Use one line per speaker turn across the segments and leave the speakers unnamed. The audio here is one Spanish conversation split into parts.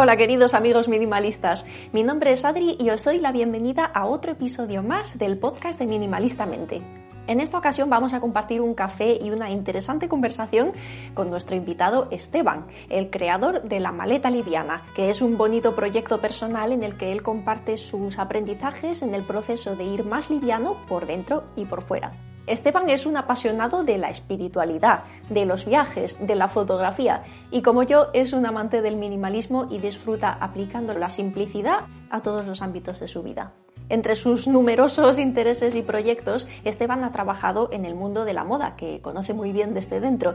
Hola queridos amigos minimalistas, mi nombre es Adri y os doy la bienvenida a otro episodio más del podcast de Minimalistamente. En esta ocasión vamos a compartir un café y una interesante conversación con nuestro invitado Esteban, el creador de La Maleta Liviana, que es un bonito proyecto personal en el que él comparte sus aprendizajes en el proceso de ir más liviano por dentro y por fuera. Esteban es un apasionado de la espiritualidad, de los viajes, de la fotografía y como yo es un amante del minimalismo y disfruta aplicando la simplicidad a todos los ámbitos de su vida. Entre sus numerosos intereses y proyectos, Esteban ha trabajado en el mundo de la moda, que conoce muy bien desde dentro,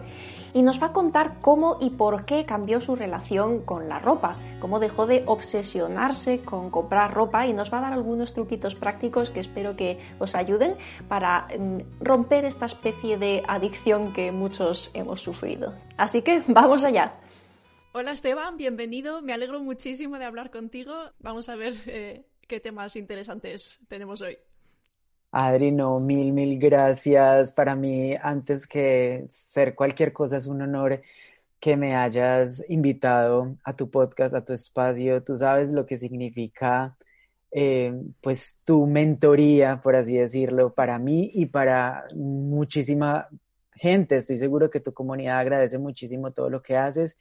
y nos va a contar cómo y por qué cambió su relación con la ropa, cómo dejó de obsesionarse con comprar ropa y nos va a dar algunos truquitos prácticos que espero que os ayuden para mm, romper esta especie de adicción que muchos hemos sufrido. Así que vamos allá. Hola Esteban, bienvenido. Me alegro muchísimo de hablar contigo. Vamos a ver eh, qué temas interesantes tenemos hoy.
Adri, no, mil, mil gracias. Para mí, antes que ser cualquier cosa, es un honor que me hayas invitado a tu podcast, a tu espacio. Tú sabes lo que significa, eh, pues, tu mentoría, por así decirlo, para mí y para muchísima gente. Estoy seguro que tu comunidad agradece muchísimo todo lo que haces.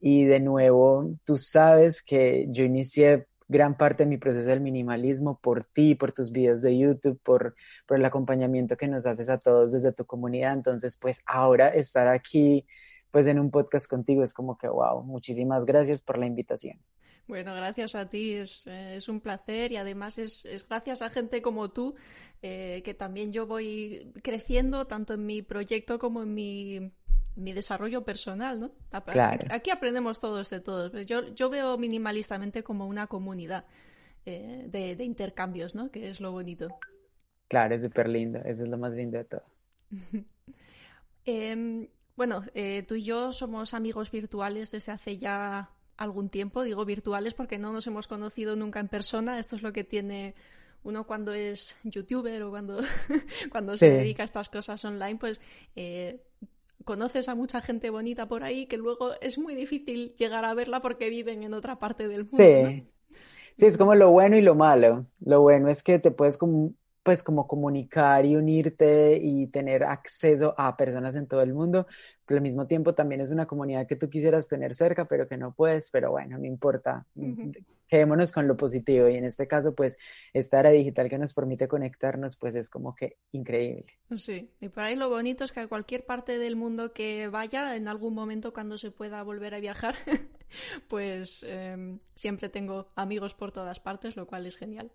Y de nuevo, tú sabes que yo inicié gran parte de mi proceso del minimalismo por ti, por tus videos de YouTube, por, el acompañamiento que nos haces a todos desde tu comunidad. Entonces, pues ahora estar aquí, pues en un podcast contigo es como que, wow, muchísimas gracias por la invitación.
Bueno, gracias a ti, es, eh, un placer y además es, es, gracias a gente como tú eh, que también yo voy creciendo tanto en mi proyecto como en mi mi desarrollo personal, ¿no?
Claro.
Aquí aprendemos todos de todos. Yo, yo veo minimalistamente como una comunidad eh, de, intercambios, ¿no? Que es lo bonito.
Claro, es súper lindo. Eso es lo más lindo de todo.
Em, bueno, eh, tú y yo somos amigos virtuales desde hace ya algún tiempo. Digo virtuales porque no nos hemos conocido nunca en persona. Esto es lo que tiene uno cuando es youtuber o cuando, cuando se dedica a estas cosas online, pues eh, conoces a mucha gente bonita por ahí que luego es muy difícil llegar a verla porque viven en otra parte del mundo.
Sí. Sí, es como lo bueno y lo malo. Lo bueno es que te puedes como, pues como comunicar y unirte y tener acceso a personas en todo el mundo, al mismo tiempo también es una comunidad que tú quisieras tener cerca, pero que no puedes, pero bueno, no importa quedémonos con lo positivo y en este caso pues esta era digital que nos permite conectarnos pues es como que increíble.
Sí, y por ahí lo bonito es que a cualquier parte del mundo que vaya, en algún momento cuando se pueda volver a viajar, pues em, siempre tengo amigos por todas partes, lo cual es genial.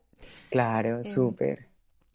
Claro, em, súper.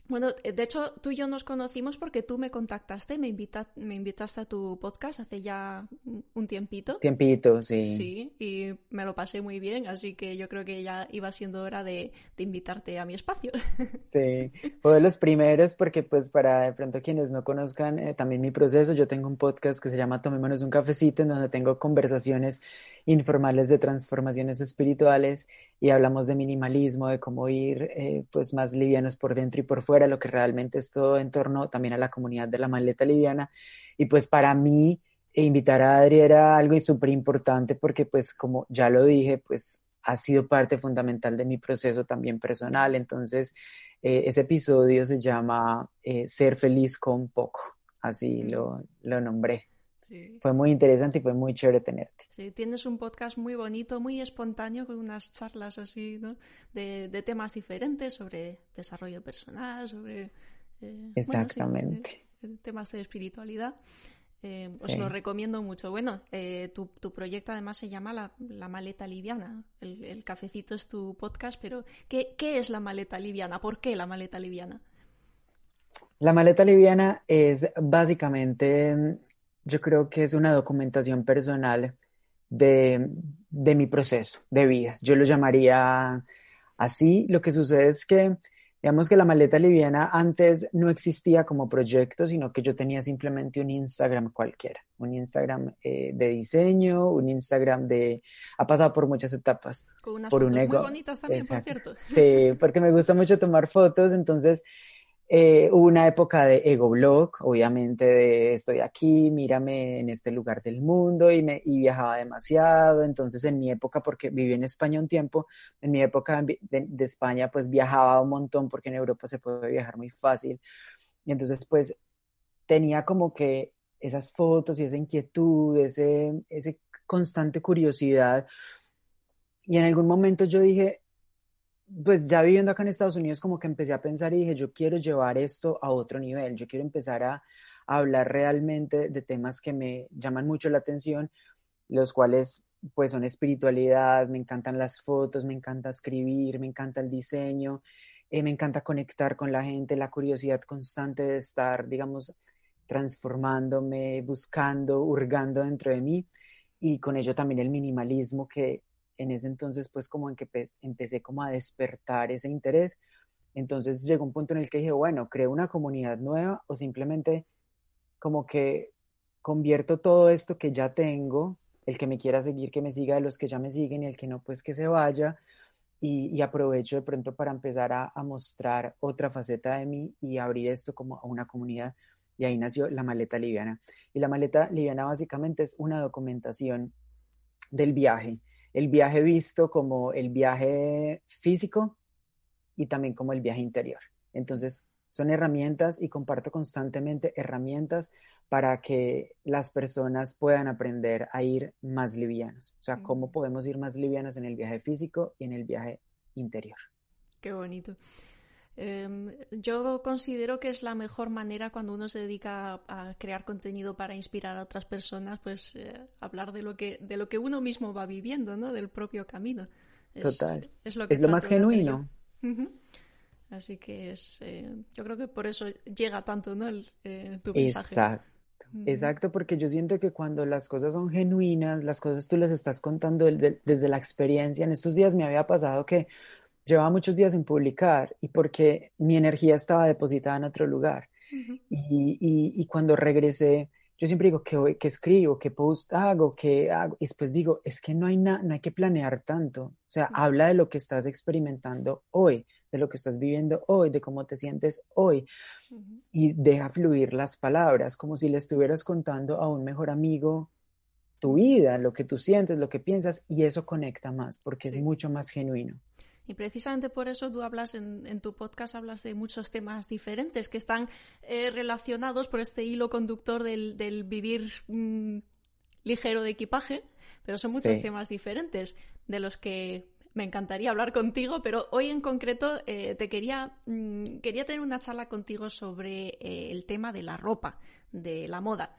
Bueno, eh, de hecho, tú y yo nos conocimos porque tú me contactaste, me, me invitaste a tu podcast hace ya un tiempito.
Tiempito, sí.
Sí, y me lo pasé muy bien, así que yo creo que ya iba siendo hora de, invitarte a mi espacio.
Sí, fue de los primeros porque pues para de pronto quienes no conozcan eh, también mi proceso, yo tengo un podcast que se llama Tomémonos un cafecito en donde tengo conversaciones informales de transformaciones espirituales y hablamos de minimalismo, de cómo ir eh, pues más livianos por dentro y por fuera, lo que realmente es todo en torno también a la comunidad de la maleta liviana. Y pues para mí invitar a Adri era algo súper importante porque pues como ya lo dije, pues ha sido parte fundamental de mi proceso también personal. Entonces, eh, ese episodio se llama eh, Ser feliz con poco, así lo, lo nombré. Fue muy interesante y fue muy chévere tenerte.
Sí, tienes un podcast muy bonito, muy espontáneo, con unas charlas así, ¿no? De, temas diferentes sobre desarrollo personal, sobre...
Eh, Exactamente.
temas de espiritualidad. Eh, os lo recomiendo mucho. Bueno, eh, tu, proyecto además se llama La, Maleta Liviana. El, cafecito es tu podcast, pero ¿qué, es la maleta liviana? ¿Por qué la maleta liviana?
La maleta liviana es básicamente, yo creo que es una documentación personal de, de mi proceso de vida. Yo lo llamaría así. Lo que sucede es que Digamos que la maleta liviana antes no existía como proyecto, sino que yo tenía simplemente un Instagram cualquiera, un Instagram eh, de diseño, un Instagram de... Ha pasado por muchas etapas.
Con unas por fotos muy bonitas también, por cierto.
Sí, porque me gusta mucho tomar fotos, entonces eh, hubo una época de ego blog, obviamente de estoy aquí, mírame en este lugar del mundo y, me, y viajaba demasiado. Entonces en mi época, porque viví en España un tiempo, en mi época de, de, España pues viajaba un montón porque en Europa se puede viajar muy fácil. Y entonces pues tenía como que esas fotos y esa inquietud, ese, ese constante curiosidad. Y en algún momento yo dije, pues ya viviendo acá en Estados Unidos, como que empecé a pensar y dije, yo quiero llevar esto a otro nivel, yo quiero empezar a, hablar realmente de temas que me llaman mucho la atención, los cuales pues son espiritualidad, me encantan las fotos, me encanta escribir, me encanta el diseño, eh, me encanta conectar con la gente, la curiosidad constante de estar, digamos, transformándome, buscando, hurgando dentro de mí y con ello también el minimalismo que en ese entonces pues como en que empecé como a despertar ese interés. Entonces llegó un punto en el que dije, bueno, creo una comunidad nueva o simplemente como que convierto todo esto que ya tengo, el que me quiera seguir, que me siga, de los que ya me siguen y el que no, pues que se vaya. Y, aprovecho de pronto para empezar a, a, mostrar otra faceta de mí y abrir esto como a una comunidad. Y ahí nació la maleta liviana. Y la maleta liviana básicamente es una documentación del viaje el viaje visto como el viaje físico y también como el viaje interior. Entonces, son herramientas y comparto constantemente herramientas para que las personas puedan aprender a ir más livianos. O sea, cómo podemos ir más livianos en el viaje físico y en el viaje interior.
Qué bonito. Em, yo considero que es la mejor manera cuando uno se dedica a, crear contenido para inspirar a otras personas, pues eh, hablar de lo que de lo que uno mismo va viviendo, ¿no? Del propio camino.
Total. Es lo, más genuino.
Así que es, eh, yo creo que por eso llega tanto, ¿no? El, eh, tu
mensaje. Exacto. Exacto, porque yo siento que cuando las cosas son genuinas, las cosas tú las estás contando desde la experiencia. En estos días me había pasado que llevaba muchos días en publicar y porque mi energía estaba depositada en otro lugar. y, cuando regresé, yo siempre digo, ¿qué, qué escribo? ¿Qué post hago? ¿Qué hago? Y después digo, es que no hay, no hay que planear tanto. O sea, habla de lo que estás experimentando hoy, de lo que estás viviendo hoy, de cómo te sientes hoy. Y deja fluir las palabras, como si le estuvieras contando a un mejor amigo tu vida, lo que tú sientes, lo que piensas, y eso conecta más, porque es mucho más genuino.
Y precisamente por eso tú hablas en, tu podcast, hablas de muchos temas diferentes que están eh, relacionados por este hilo conductor del, vivir mm, ligero de equipaje, pero son muchos temas diferentes de los que me encantaría hablar contigo, pero hoy en concreto eh, te quería, mm, quería tener una charla contigo sobre eh, el tema de la ropa, de la moda,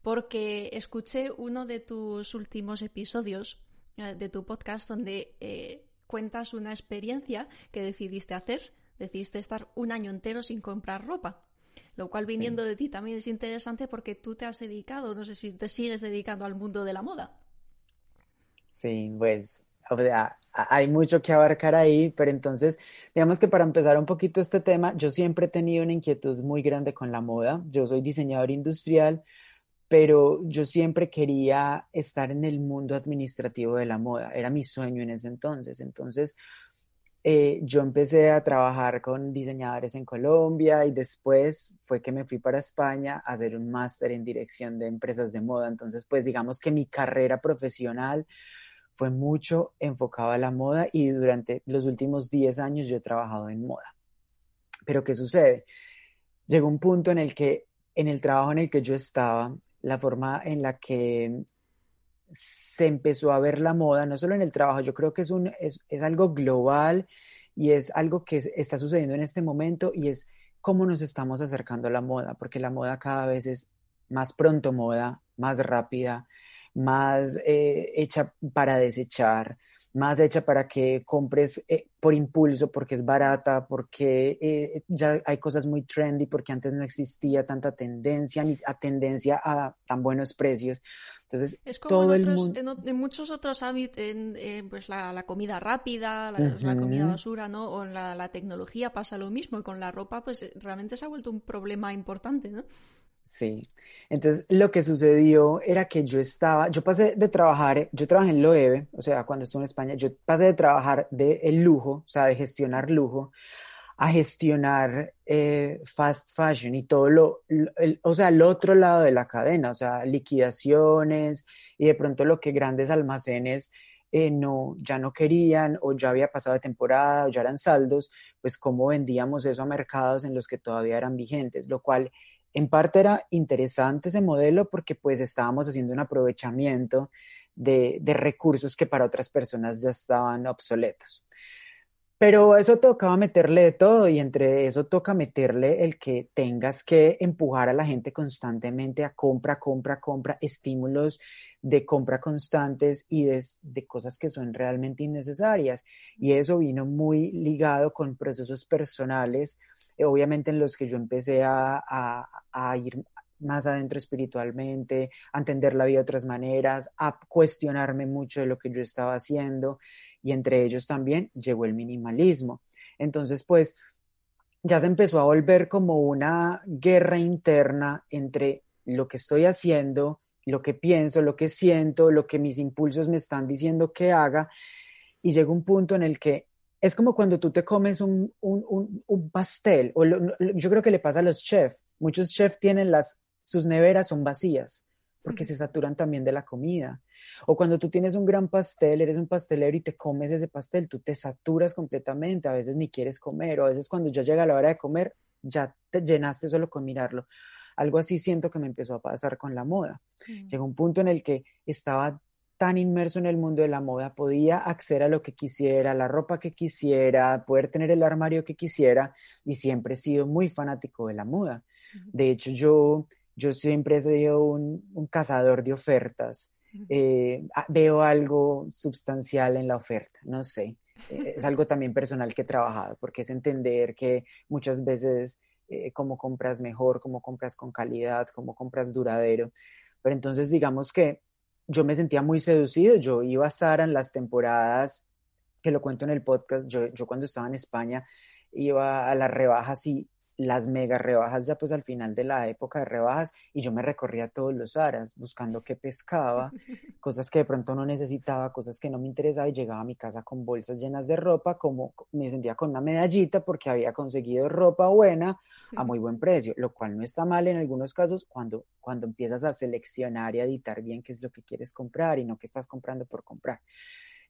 porque escuché uno de tus últimos episodios de tu podcast donde cuentas una experiencia que decidiste hacer, decidiste estar un año entero sin comprar ropa. Lo cual viniendo de ti también es interesante porque tú te has dedicado, no sé si te sigues dedicando al mundo de la moda.
Sí, pues hay mucho que abarcar ahí, pero entonces, digamos que para empezar un poquito este tema, yo siempre he tenido una inquietud muy grande con la moda. Yo soy diseñador industrial, pero yo siempre quería estar en el mundo administrativo de la moda, era mi sueño en ese entonces. Entonces, eh, yo empecé a trabajar con diseñadores en Colombia y después fue que me fui para España a hacer un máster en dirección de empresas de moda. Entonces, pues digamos que mi carrera profesional fue mucho enfocada a la moda y durante los últimos 10 años yo he trabajado en moda. Pero ¿qué sucede? Llegó un punto en el que en el trabajo en el que yo estaba, la forma en la que se empezó a ver la moda, no solo en el trabajo, yo creo que es, un, algo global y es algo que está sucediendo en este momento y es cómo nos estamos acercando a la moda, porque la moda cada vez es más pronto moda, más rápida, más eh, hecha para desechar, más hecha para que compres eh, por impulso, porque es barata, porque eh, ya hay cosas muy trendy, porque antes no existía tanta tendencia ni a tendencia a tan buenos precios. Entonces,
es como todo en, el mundo... en, muchos otros hábitos, en, pues la, comida rápida, la, comida basura, ¿no? O en la, la, tecnología pasa lo mismo. Y con la ropa, pues realmente se ha vuelto un problema importante, ¿no?
Sí. Entonces, lo que sucedió era que yo estaba, yo pasé de trabajar, yo trabajé en Loewe, o sea, cuando estuve en España, yo pasé de trabajar de el lujo, o sea, de gestionar lujo, a gestionar eh, fast fashion y todo lo, o sea, el otro lado de la cadena, o sea, liquidaciones y de pronto lo que grandes almacenes eh, no, ya no querían o ya había pasado de temporada o ya eran saldos, pues cómo vendíamos eso a mercados en los que todavía eran vigentes, lo cual en parte era interesante ese modelo porque pues estábamos haciendo un aprovechamiento de, recursos que para otras personas ya estaban obsoletos. Pero eso tocaba meterle de todo y entre eso toca meterle el que tengas que empujar a la gente constantemente a compra, compra, compra, estímulos de compra constantes y de, de, cosas que son realmente innecesarias. Y eso vino muy ligado con procesos personales eh, obviamente en los que yo empecé a, a, ir más adentro espiritualmente, a entender la vida de otras maneras, a cuestionarme mucho de lo que yo estaba haciendo y entre ellos también llegó el minimalismo. Entonces, pues ya se empezó a volver como una guerra interna entre lo que estoy haciendo, lo que pienso, lo que siento, lo que mis impulsos me están diciendo que haga y llegó un punto en el que es como cuando tú te comes un, pastel, o yo creo que le pasa a los chefs. Muchos chefs tienen las, sus neveras son vacías porque se saturan también de la comida. O cuando tú tienes un gran pastel, eres un pastelero y te comes ese pastel, tú te saturas completamente, a veces ni quieres comer, o a veces cuando ya llega la hora de comer, ya te llenaste solo con mirarlo. Algo así siento que me empezó a pasar con la moda. Llegó un punto en el que estaba tan inmerso en el mundo de la moda, podía acceder a lo que quisiera, la ropa que quisiera, poder tener el armario que quisiera y siempre he sido muy fanático de la moda. De hecho, yo, yo siempre he sido un, cazador de ofertas. Eh, veo algo sustancial en la oferta, no sé. Eh, es algo también personal que he trabajado, porque es entender que muchas veces eh, cómo compras mejor, cómo compras con calidad, cómo compras duradero. Pero entonces digamos que yo me sentía muy seducido. Yo iba a Sara en las temporadas, que lo cuento en el podcast, yo, yo cuando estaba en España iba a las rebajas y las mega rebajas ya pues al final de la época de rebajas y yo me recorría todos los aras buscando qué pescaba, cosas que de pronto no necesitaba, cosas que no me interesaba y llegaba a mi casa con bolsas llenas de ropa, como me sentía con una medallita porque había conseguido ropa buena a muy buen precio, lo cual no está mal en algunos casos cuando, cuando empiezas a seleccionar y a editar bien qué es lo que quieres comprar y no qué estás comprando por comprar.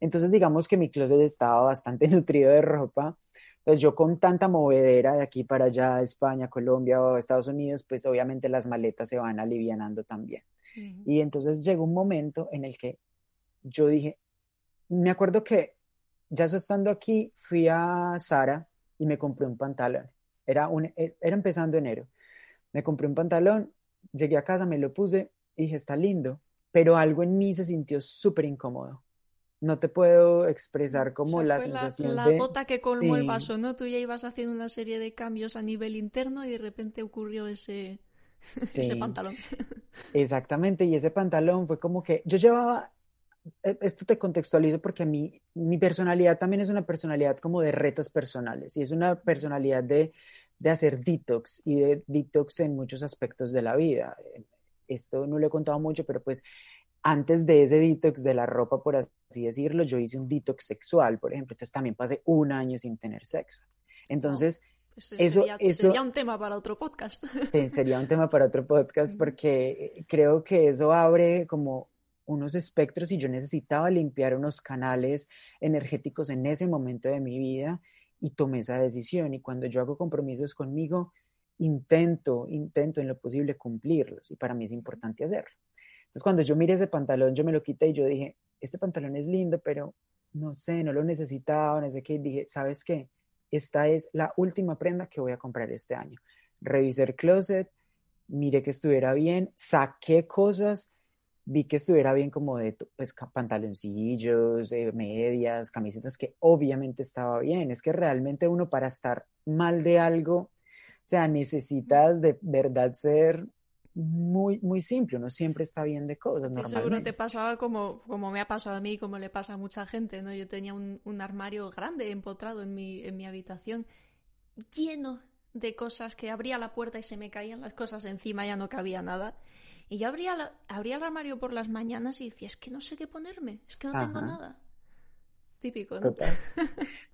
Entonces digamos que mi closet estaba bastante nutrido de ropa pues yo con tanta movedera de aquí para allá, España, Colombia o Estados Unidos, pues obviamente las maletas se van alivianando también. Y entonces llegó un momento en el que yo dije, me acuerdo que ya estando aquí, fui a Sara y me compré un pantalón. Era, un, e, era empezando enero. Me compré un pantalón, llegué a casa, me lo puse y dije, está lindo, pero algo en mí se sintió súper incómodo no te puedo expresar como la sensación
la, la bota que colmó el vaso, ¿no? Tú ya ibas haciendo una serie de cambios a nivel interno y de repente ocurrió ese, ese pantalón.
Exactamente, y ese pantalón fue como que yo llevaba, esto te contextualizo porque a mí, mi personalidad también es una personalidad como de retos personales y es una personalidad de, de hacer detox y de detox en muchos aspectos de la vida. Esto no lo he contado mucho, pero pues antes de ese detox de la ropa, por así decirlo, yo hice un detox sexual, por ejemplo. Entonces también pasé un año sin tener sexo. Entonces,
pues eso, sería, eso sería un tema para otro podcast.
Sería un tema para otro podcast porque creo que eso abre como unos espectros y yo necesitaba limpiar unos canales energéticos en ese momento de mi vida y tomé esa decisión. Y cuando yo hago compromisos conmigo, intento, intento en lo posible cumplirlos y para mí es importante hacerlo. Entonces, cuando yo miré ese pantalón, yo me lo quité y yo dije, este pantalón es lindo, pero no sé, no lo necesitaba, no sé qué. Dije, ¿sabes qué? Esta es la última prenda que voy a comprar este año. Revisé el closet miré que estuviera bien, saqué cosas, vi que estuviera bien como de pues, pantaloncillos, eh, medias, camisetas, que obviamente estaba bien. Es que realmente uno para estar mal de algo, o sea, necesitas de verdad ser muy, muy simple, uno siempre está bien de cosas, normalmente.
Seguro te pasaba como, como me ha pasado a mí, como le pasa a mucha gente, ¿no? Yo tenía un, un armario grande empotrado en mi, en mi habitación, lleno de cosas que abría la puerta y se me caían las cosas encima, ya no cabía nada. Y yo abría, abría el armario por las mañanas y decía, es que no sé qué ponerme, es que no tengo nada. Típico, ¿no?
Total.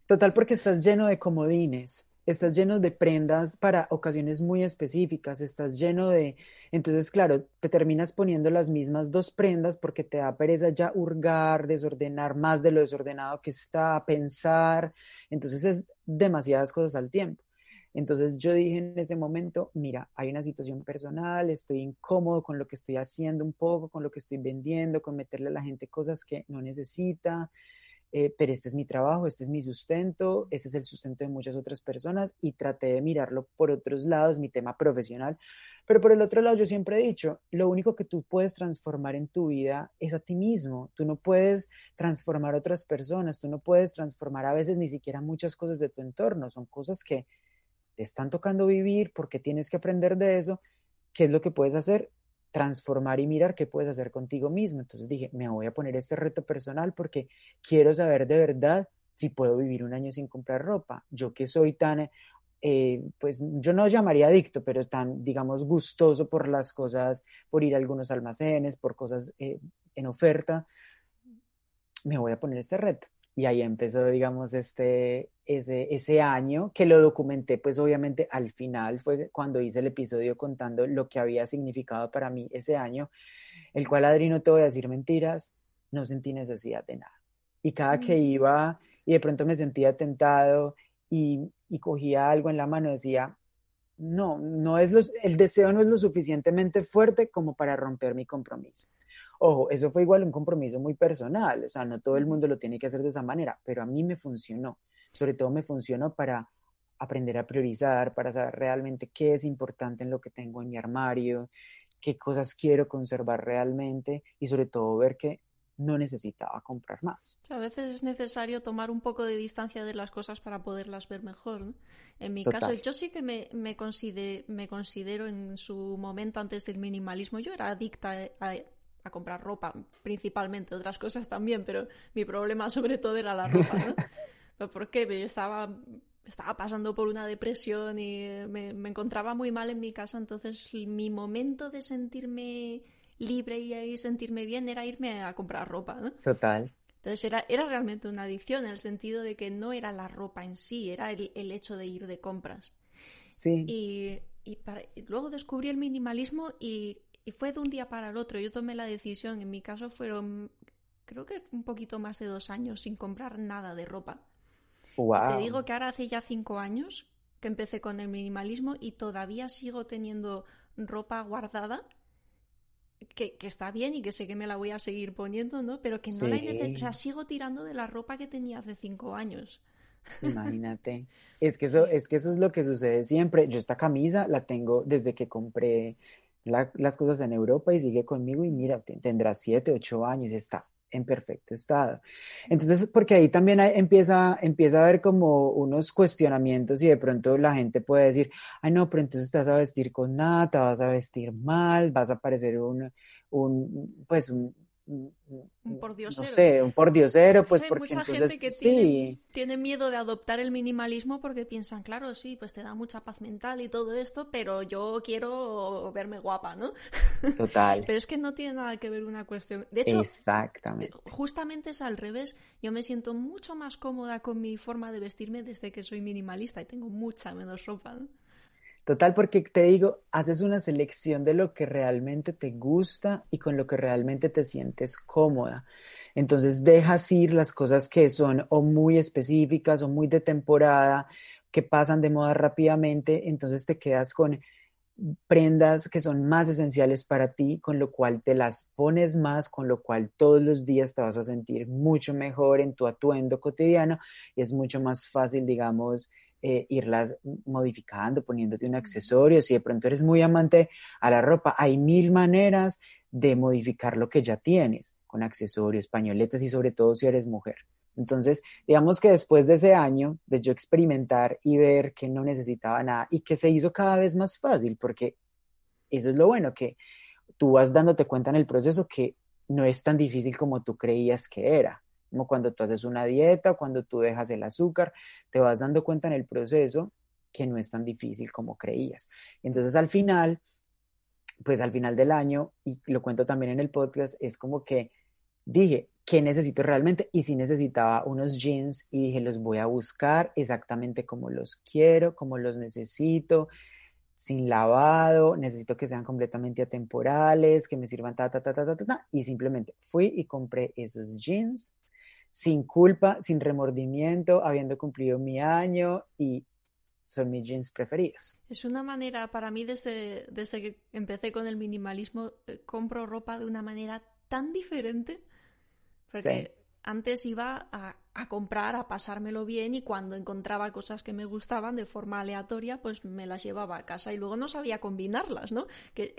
Total, porque estás lleno de comodines estás lleno de prendas para ocasiones muy específicas, estás lleno de, entonces claro, te terminas poniendo las mismas dos prendas porque te da pereza ya hurgar, desordenar más de lo desordenado que está, pensar, entonces es demasiadas cosas al tiempo. Entonces yo dije en ese momento, mira, hay una situación personal, estoy incómodo con lo que estoy haciendo un poco, con lo que estoy vendiendo, con meterle a la gente cosas que no necesita, eh, pero este es mi trabajo, este es mi sustento, este es el sustento de muchas otras personas y traté de mirarlo por otros lados, mi tema profesional. Pero por el otro lado, yo siempre he dicho, lo único que tú puedes transformar en tu vida es a ti mismo. Tú no puedes transformar a otras personas, tú no puedes transformar a veces ni siquiera muchas cosas de tu entorno. Son cosas que te están tocando vivir porque tienes que aprender de eso. ¿Qué es lo que puedes hacer? transformar y mirar qué puedes hacer contigo mismo. Entonces dije, me voy a poner este reto personal porque quiero saber de verdad si puedo vivir un año sin comprar ropa. Yo que soy tan, eh, pues yo no llamaría adicto, pero tan, digamos, gustoso por las cosas, por ir a algunos almacenes, por cosas eh, en oferta, me voy a poner este reto. Y ahí empezó, digamos, este, ese, ese año que lo documenté, pues obviamente al final fue cuando hice el episodio contando lo que había significado para mí ese año, el cual, Adri, no te voy a decir mentiras, no sentí necesidad de nada. Y cada que mm. iba y de pronto me sentía tentado y, y cogía algo en la mano, decía, no, no es los, el deseo no es lo suficientemente fuerte como para romper mi compromiso. Ojo, eso fue igual un compromiso muy personal, o sea, no todo el mundo lo tiene que hacer de esa manera, pero a mí me funcionó. Sobre todo me funcionó para aprender a priorizar, para saber realmente qué es importante en lo que tengo en mi armario, qué cosas quiero conservar realmente y sobre todo ver que no necesitaba comprar más.
a veces es necesario tomar un poco de distancia de las cosas para poderlas ver mejor. En mi caso, yo sí que me, me, me considero en su momento antes del minimalismo, yo era adicta a, a comprar ropa, principalmente, otras cosas también, pero mi problema sobre todo era la ropa, ¿no? ¿Por qué? Yo estaba, estaba pasando por una depresión y me, encontraba muy mal en mi casa, entonces mi momento de sentirme libre y sentirme bien era irme a comprar ropa, ¿no?
Total.
Entonces era, era realmente una adicción en el sentido de que no era la ropa en sí, era el, hecho de ir de compras.
Sí.
Y, y luego descubrí el minimalismo y y fue de un día para el otro. Yo tomé la decisión, en mi caso fueron, creo que un poquito más de dos años sin comprar nada de ropa. Te digo que ahora hace ya cinco años que empecé con el minimalismo y todavía sigo teniendo ropa guardada. Que, está bien y que sé que me la voy a seguir poniendo, ¿no? Pero que no la necesito. O sea, sigo tirando de la ropa que tenía hace cinco años.
Imagínate. Es que eso, es que eso es lo que sucede siempre. Yo esta camisa la tengo desde que compré las cosas en Europa y sigue conmigo y mira, tendrá siete, ocho años y está en perfecto estado. Entonces, porque ahí también empieza, empieza a haber como unos cuestionamientos y de pronto la gente puede decir, ay no, pero entonces te vas a vestir con nada, te vas a vestir mal, vas a parecer un, un pues un,
un pordiosero.
No sé, un pordiosero, pues porque
mucha gente que tiene, miedo de adoptar el minimalismo porque piensan, claro, sí, pues te da mucha paz mental y todo esto, pero yo quiero verme guapa, ¿no?
Total.
pero es que no tiene nada que ver una cuestión. De hecho,
Exactamente.
justamente es al revés. Yo me siento mucho más cómoda con mi forma de vestirme desde que soy minimalista y tengo mucha menos ropa, ¿no?
Total, porque te digo, haces una selección de lo que realmente te gusta y con lo que realmente te sientes cómoda. Entonces dejas ir las cosas que son o muy específicas o muy de temporada, que pasan de moda rápidamente, entonces te quedas con prendas que son más esenciales para ti, con lo cual te las pones más, con lo cual todos los días te vas a sentir mucho mejor en tu atuendo cotidiano y es mucho más fácil, digamos, eh, irlas modificando, poniéndote un accesorio. Si de pronto eres muy amante a la ropa, hay mil maneras de modificar lo que ya tienes, con accesorios, pañoletas y sobre todo si eres mujer. Entonces, digamos que después de ese año de yo experimentar y ver que no necesitaba nada y que se hizo cada vez más fácil, porque eso es lo bueno, que tú vas dándote cuenta en el proceso que no es tan difícil como tú creías que era. Como cuando tú haces una dieta, cuando tú dejas el azúcar, te vas dando cuenta en el proceso que no es tan difícil como creías. Entonces al final, pues al final del año, y lo cuento también en el podcast, es como que dije, ¿qué necesito realmente? Y si necesitaba unos jeans y dije, los voy a buscar exactamente como los quiero, como los necesito, sin lavado, necesito que sean completamente atemporales, que me sirvan ta, ta, ta, ta, ta, ta, ta. Y simplemente fui y compré esos jeans sin culpa, sin remordimiento, habiendo cumplido mi año y son mis jeans preferidos.
Es una manera, para mí, desde, desde que empecé con el minimalismo, eh, compro ropa de una manera tan diferente. Porque antes iba a, comprar, a pasármelo bien y cuando encontraba cosas que me gustaban de forma aleatoria, pues me las llevaba a casa y luego no sabía combinarlas, ¿no? Que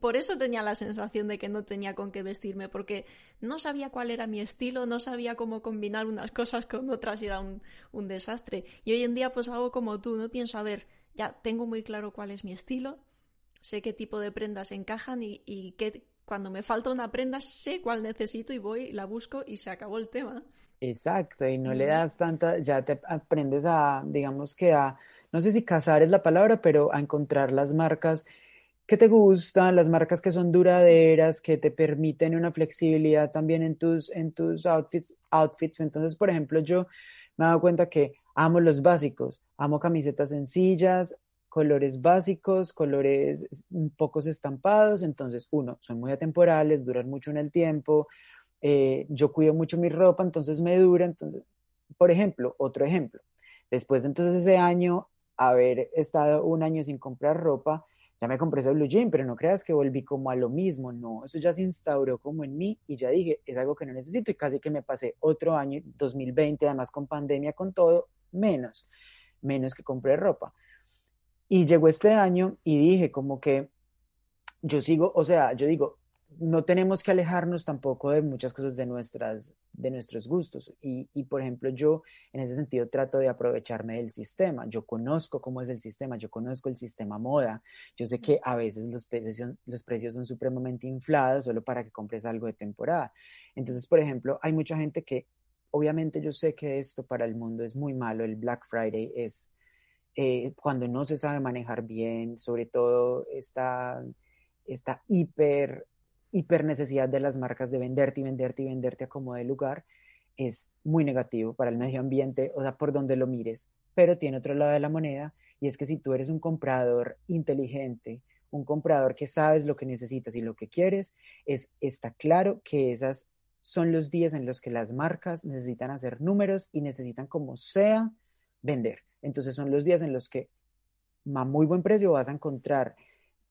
por eso tenía la sensación de que no tenía con qué vestirme, porque no sabía cuál era mi estilo, no sabía cómo combinar unas cosas con otras y era un, desastre. Y hoy en día pues hago como tú, ¿no? Pienso, a ver, ya tengo muy claro cuál es mi estilo, sé qué tipo de prendas encajan y, y qué, cuando me falta una prenda sé cuál necesito y voy, la busco y se acabó el tema.
Exacto, y no le das tanta, ya te aprendes a, digamos que a, no sé si cazar es la palabra, pero a encontrar las marcas que te gustan, las marcas que son duraderas, que te permiten una flexibilidad también en tus, en tus outfits, outfits. Entonces, por ejemplo, yo me he dado cuenta que amo los básicos, amo camisetas sencillas, colores básicos, colores pocos estampados, entonces uno, son muy atemporales, duran mucho en el tiempo, eh, yo cuido mucho mi ropa, entonces me dura, entonces, por ejemplo, otro ejemplo, después de entonces ese año, haber estado un año sin comprar ropa, ya me compré ese blue jean, pero no creas que volví como a lo mismo, no, eso ya se instauró como en mí y ya dije, es algo que no necesito y casi que me pasé otro año, 2020, además con pandemia, con todo, menos, menos que compré ropa. Y llegó este año y dije como que yo sigo, o sea, yo digo, no tenemos que alejarnos tampoco de muchas cosas de, nuestras, de nuestros gustos. Y, y, por ejemplo, yo en ese sentido trato de aprovecharme del sistema. Yo conozco cómo es el sistema, yo conozco el sistema moda. Yo sé que a veces los precios, los precios son supremamente inflados solo para que compres algo de temporada. Entonces, por ejemplo, hay mucha gente que, obviamente yo sé que esto para el mundo es muy malo. El Black Friday es eh, cuando no se sabe manejar bien, sobre todo esta, esta hiper, hiper necesidad de las marcas de venderte y venderte y venderte a como de lugar, es muy negativo para el medio ambiente, o sea, por donde lo mires. Pero tiene otro lado de la moneda, y es que si tú eres un comprador inteligente, un comprador que sabes lo que necesitas y lo que quieres, es, está claro que esas son los días en los que las marcas necesitan hacer números y necesitan como sea vender. Entonces son los días en los que a muy buen precio vas a encontrar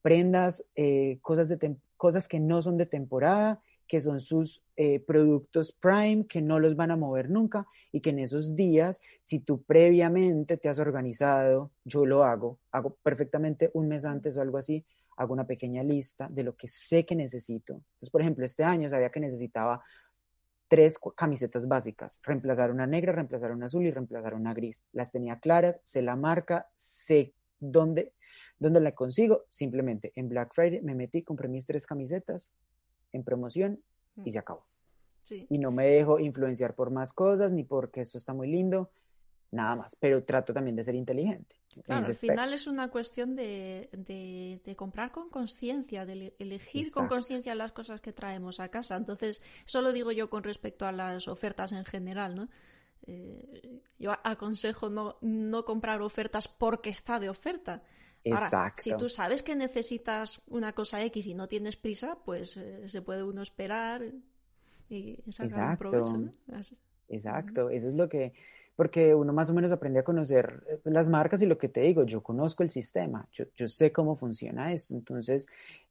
prendas, eh, cosas, de cosas que no son de temporada, que son sus eh, productos prime, que no los van a mover nunca y que en esos días, si tú previamente te has organizado, yo lo hago, hago perfectamente un mes antes o algo así, hago una pequeña lista de lo que sé que necesito. Entonces, por ejemplo, este año sabía que necesitaba tres camisetas básicas, reemplazar una negra, reemplazar una azul y reemplazar una gris. Las tenía claras, sé la marca, sé dónde, dónde la consigo. Simplemente en Black Friday me metí, compré mis tres camisetas en promoción y se acabó. Y no me dejo influenciar por más cosas ni porque eso está muy lindo, nada más. Pero trato también de ser inteligente.
Claro, al final es una cuestión de, de, comprar con conciencia, de elegir con conciencia las cosas que traemos a casa. Entonces, eso lo digo yo con respecto a las ofertas en general, ¿no? Eh, yo aconsejo no, no comprar ofertas porque está de oferta. Ahora, si tú sabes que necesitas una cosa X y no tienes prisa, pues eh, se puede uno esperar y sacar un provecho.
Exacto, eso es lo que porque uno más o menos aprende a conocer eh, las marcas y lo que te digo, yo conozco el sistema, yo, yo sé cómo funciona esto, entonces,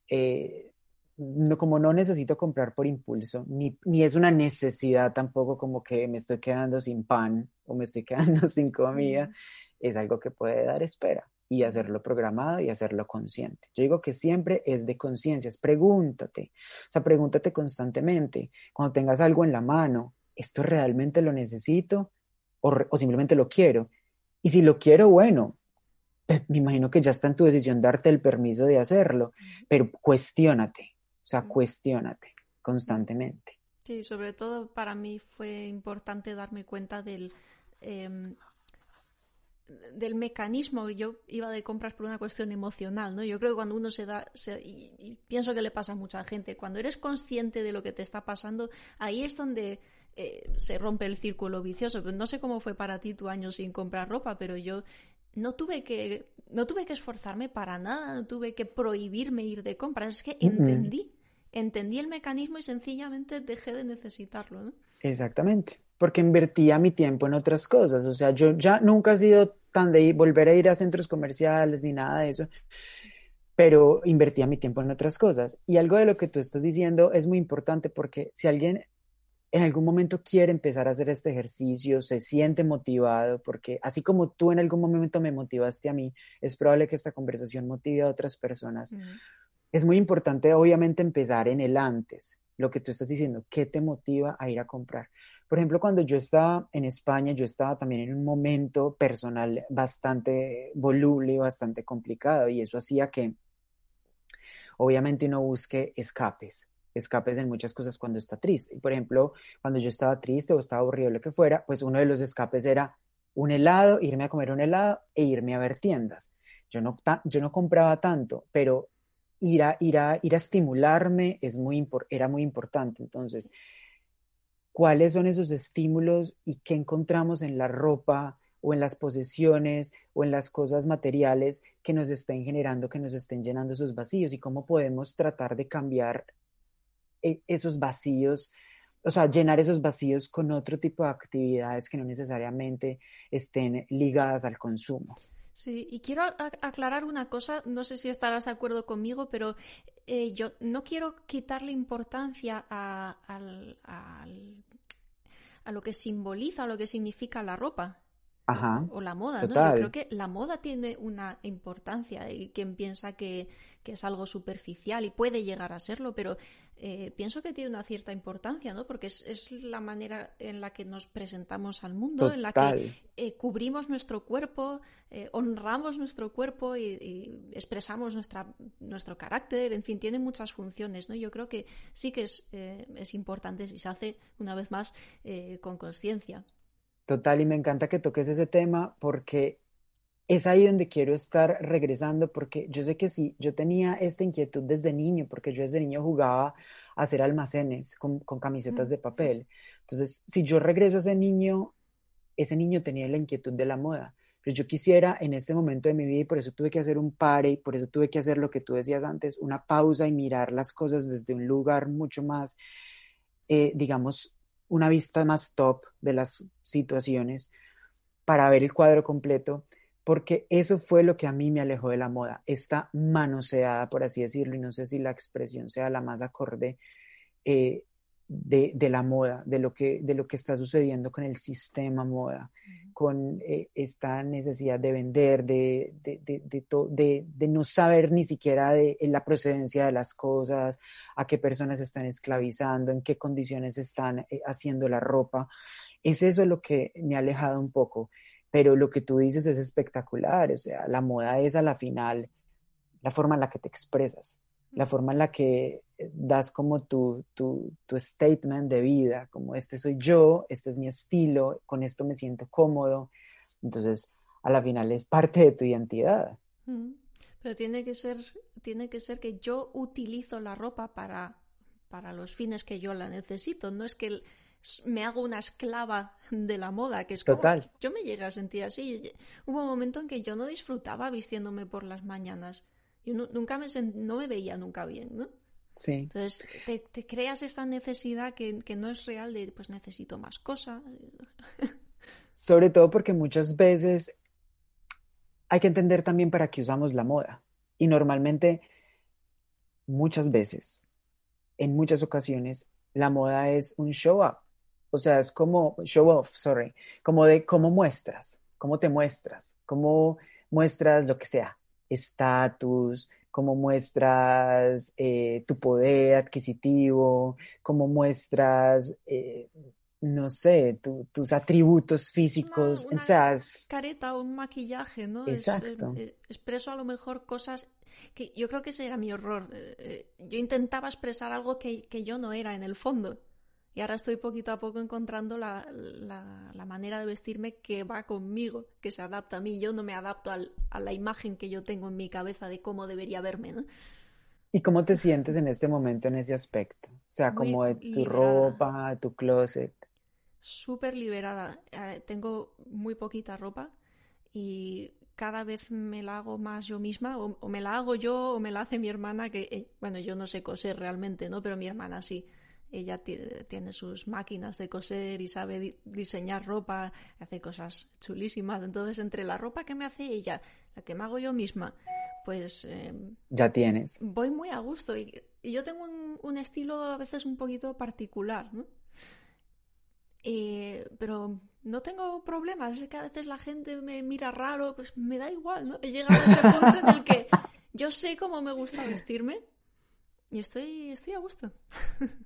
eh, no, como no necesito comprar por impulso, ni, ni, es una necesidad tampoco como que me estoy quedando sin pan o me estoy quedando sin comida, es algo que puede dar espera y hacerlo programado y hacerlo consciente. Yo digo que siempre es de conciencias. Pregúntate, o sea, pregúntate constantemente. Cuando tengas algo en la mano, ¿esto realmente lo necesito o, o simplemente lo quiero? Y si lo quiero, bueno, me imagino que ya está en tu decisión darte el permiso de hacerlo, pero cuestiónate, o sea, cuestiónate constantemente.
Sí, sobre todo para mí fue importante darme cuenta del, em, del mecanismo. Yo iba de compras por una cuestión emocional, ¿no? Yo creo que cuando uno se da, y, pienso que le pasa a mucha gente, cuando eres consciente de lo que te está pasando, ahí es donde eh, se rompe el círculo vicioso. No sé cómo fue para ti tu año sin comprar ropa, pero yo no tuve que no tuve que esforzarme para nada, no tuve que prohibirme ir de compras, es que entendí, entendí el mecanismo y sencillamente dejé de necesitarlo. ¿no?
Exactamente, porque invertía mi tiempo en otras cosas, o sea, yo ya nunca he sido tan de volver a ir a centros comerciales ni nada de eso, pero invertía mi tiempo en otras cosas. Y algo de lo que tú estás diciendo es muy importante porque si alguien en algún momento quiere empezar a hacer este ejercicio, se siente motivado, porque así como tú en algún momento me motivaste a mí, es probable que esta conversación motive a otras personas. Es muy importante, obviamente, empezar en el antes, lo que tú estás diciendo, ¿qué te motiva a ir a comprar? Por ejemplo, cuando yo estaba en España, yo estaba también en un momento personal bastante voluble, bastante complicado, y eso hacía que, obviamente, uno busque escapes escapes en muchas cosas cuando está triste. Por ejemplo, cuando yo estaba triste o estaba aburrido, lo que fuera, pues uno de los escapes era un helado, irme a comer un helado e irme a ver tiendas. Yo no, yo no compraba tanto, pero ir a, ir estimularme es muy, era muy importante. Entonces, ¿cuáles son esos estímulos y qué encontramos en la ropa o en las posesiones o en las cosas materiales que nos estén generando, que nos estén llenando esos vacíos y cómo podemos tratar de cambiar e, esos vacíos, o sea, llenar esos vacíos con otro tipo de actividades que no necesariamente estén ligadas al consumo.
Sí, y quiero aclarar una cosa, no sé si estarás de acuerdo conmigo, pero eh, yo no quiero quitarle importancia a, a lo que simboliza, a lo que significa la ropa. O la moda, ¿no? Yo creo que la moda tiene una importancia y quien piensa que, que es algo superficial y puede llegar a serlo, pero eh, pienso que tiene una cierta importancia, ¿no? Porque es, la manera en la que nos presentamos al mundo, en la que eh, cubrimos nuestro cuerpo, eh, honramos nuestro cuerpo y, expresamos nuestra, nuestro carácter, en fin, tiene muchas funciones, ¿no? Yo creo que sí que es, es importante si se hace, una vez más, con conciencia.
Total, y me encanta que toques ese tema porque es ahí donde quiero estar regresando porque yo sé que sí, yo tenía esta inquietud desde niño, porque yo desde niño jugaba a hacer almacenes con, camisetas de papel. Entonces, si yo regreso a ese niño, ese niño tenía la inquietud de la moda. Pero yo quisiera en este momento de mi vida, y por eso tuve que hacer un pare, y por eso tuve que hacer lo que tú decías antes, una pausa y mirar las cosas desde un lugar mucho más, eh, digamos, una vista más top de las situaciones para ver el cuadro completo porque eso fue lo que a mí me alejó de la moda, esta manoseada, por así decirlo, y no sé si la expresión sea la más acorde eh, de, la moda, de lo, que, de lo que está sucediendo con el sistema moda, con eh, esta necesidad de vender, de, de, de, no saber ni siquiera de la procedencia de las cosas, a qué personas están esclavizando, en qué condiciones están eh, haciendo la ropa. Es eso lo que me ha alejado un poco pero lo que tú dices es espectacular, o sea, la moda es a la final la forma en la que te expresas, la forma en la que eh, das como tu, tu, tu statement de vida, como este soy yo, este es mi estilo, con esto me siento cómodo, entonces a la final es parte de tu identidad.
Pero tiene que ser, tiene que ser que yo utilizo la ropa para, para los fines que yo la necesito, no es que me hago una esclava de la moda, que es como Total. yo me llegué a sentir así. Hubo un momento en que yo no disfrutaba vistiéndome por las mañanas. Yo nunca me no me veía nunca bien, ¿no?
Sí.
Entonces te, creas esta necesidad que, que, no es real de pues necesito más cosas.
Sobre todo porque muchas veces hay que entender también para qué usamos la moda. Y normalmente, muchas veces, en muchas ocasiones, la moda es un show up o sea, es como show off, sorry, como de cómo muestras, cómo te muestras, cómo muestras lo que sea, estatus, cómo muestras eh, tu poder adquisitivo, cómo muestras, eh, no sé, tus atributos físicos.
Una, una careta o un maquillaje, ¿no?
Exacto.
Eh, expreso a lo mejor cosas que yo creo que ese era mi horror. yo intentaba expresar algo que, que yo no era en el fondo. Y ahora estoy poquito a poco encontrando la, la, manera de vestirme que va conmigo, que se adapta a mí. Yo no me adapto al, a la imagen que yo tengo en mi cabeza de cómo debería verme, ¿no?
¿Y cómo te sientes en este momento en ese aspecto? O sea, como de tu ropa, tu closet.
Súper liberada. Eh, tengo muy poquita ropa y cada vez me la hago más yo misma, o, me la hago yo o me la hace mi hermana, que, eh, bueno, yo no sé coser realmente, ¿no? Pero mi hermana sí. Ella tiene sus máquinas de coser y sabe diseñar ropa, hace cosas chulísimas. Entonces, entre la ropa que me hace ella, la que me hago yo misma, pues... Em,
ya tienes.
Voy muy a gusto y, yo tengo un, estilo a veces un poquito particular, ¿no? Eh, pero no tengo problemas, es que a veces la gente me mira raro, pues me da igual, ¿no? He llegado a ese punto en el que yo sé cómo me gusta vestirme y estoy, estoy a gusto.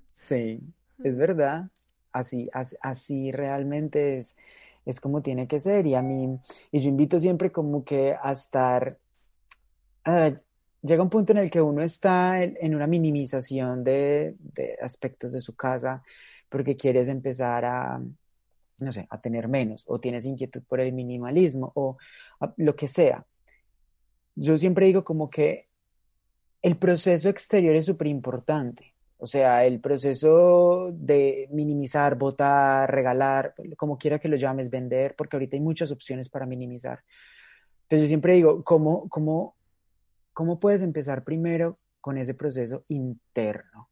Sí, es verdad. Así, así, realmente es, es como tiene que ser. Y a mí, y yo invito siempre como que a estar, llega un punto en el que uno está en, una minimización de, aspectos de su casa porque quieres empezar a, no sé, a tener menos o tienes inquietud por el minimalismo o lo que sea. Yo siempre digo como que el proceso exterior es súper importante. O sea, el proceso de minimizar, votar, regalar, como quiera que lo llames, vender, porque ahorita hay muchas opciones para minimizar. Entonces yo siempre digo, ¿cómo, cómo, cómo puedes empezar primero con ese proceso interno?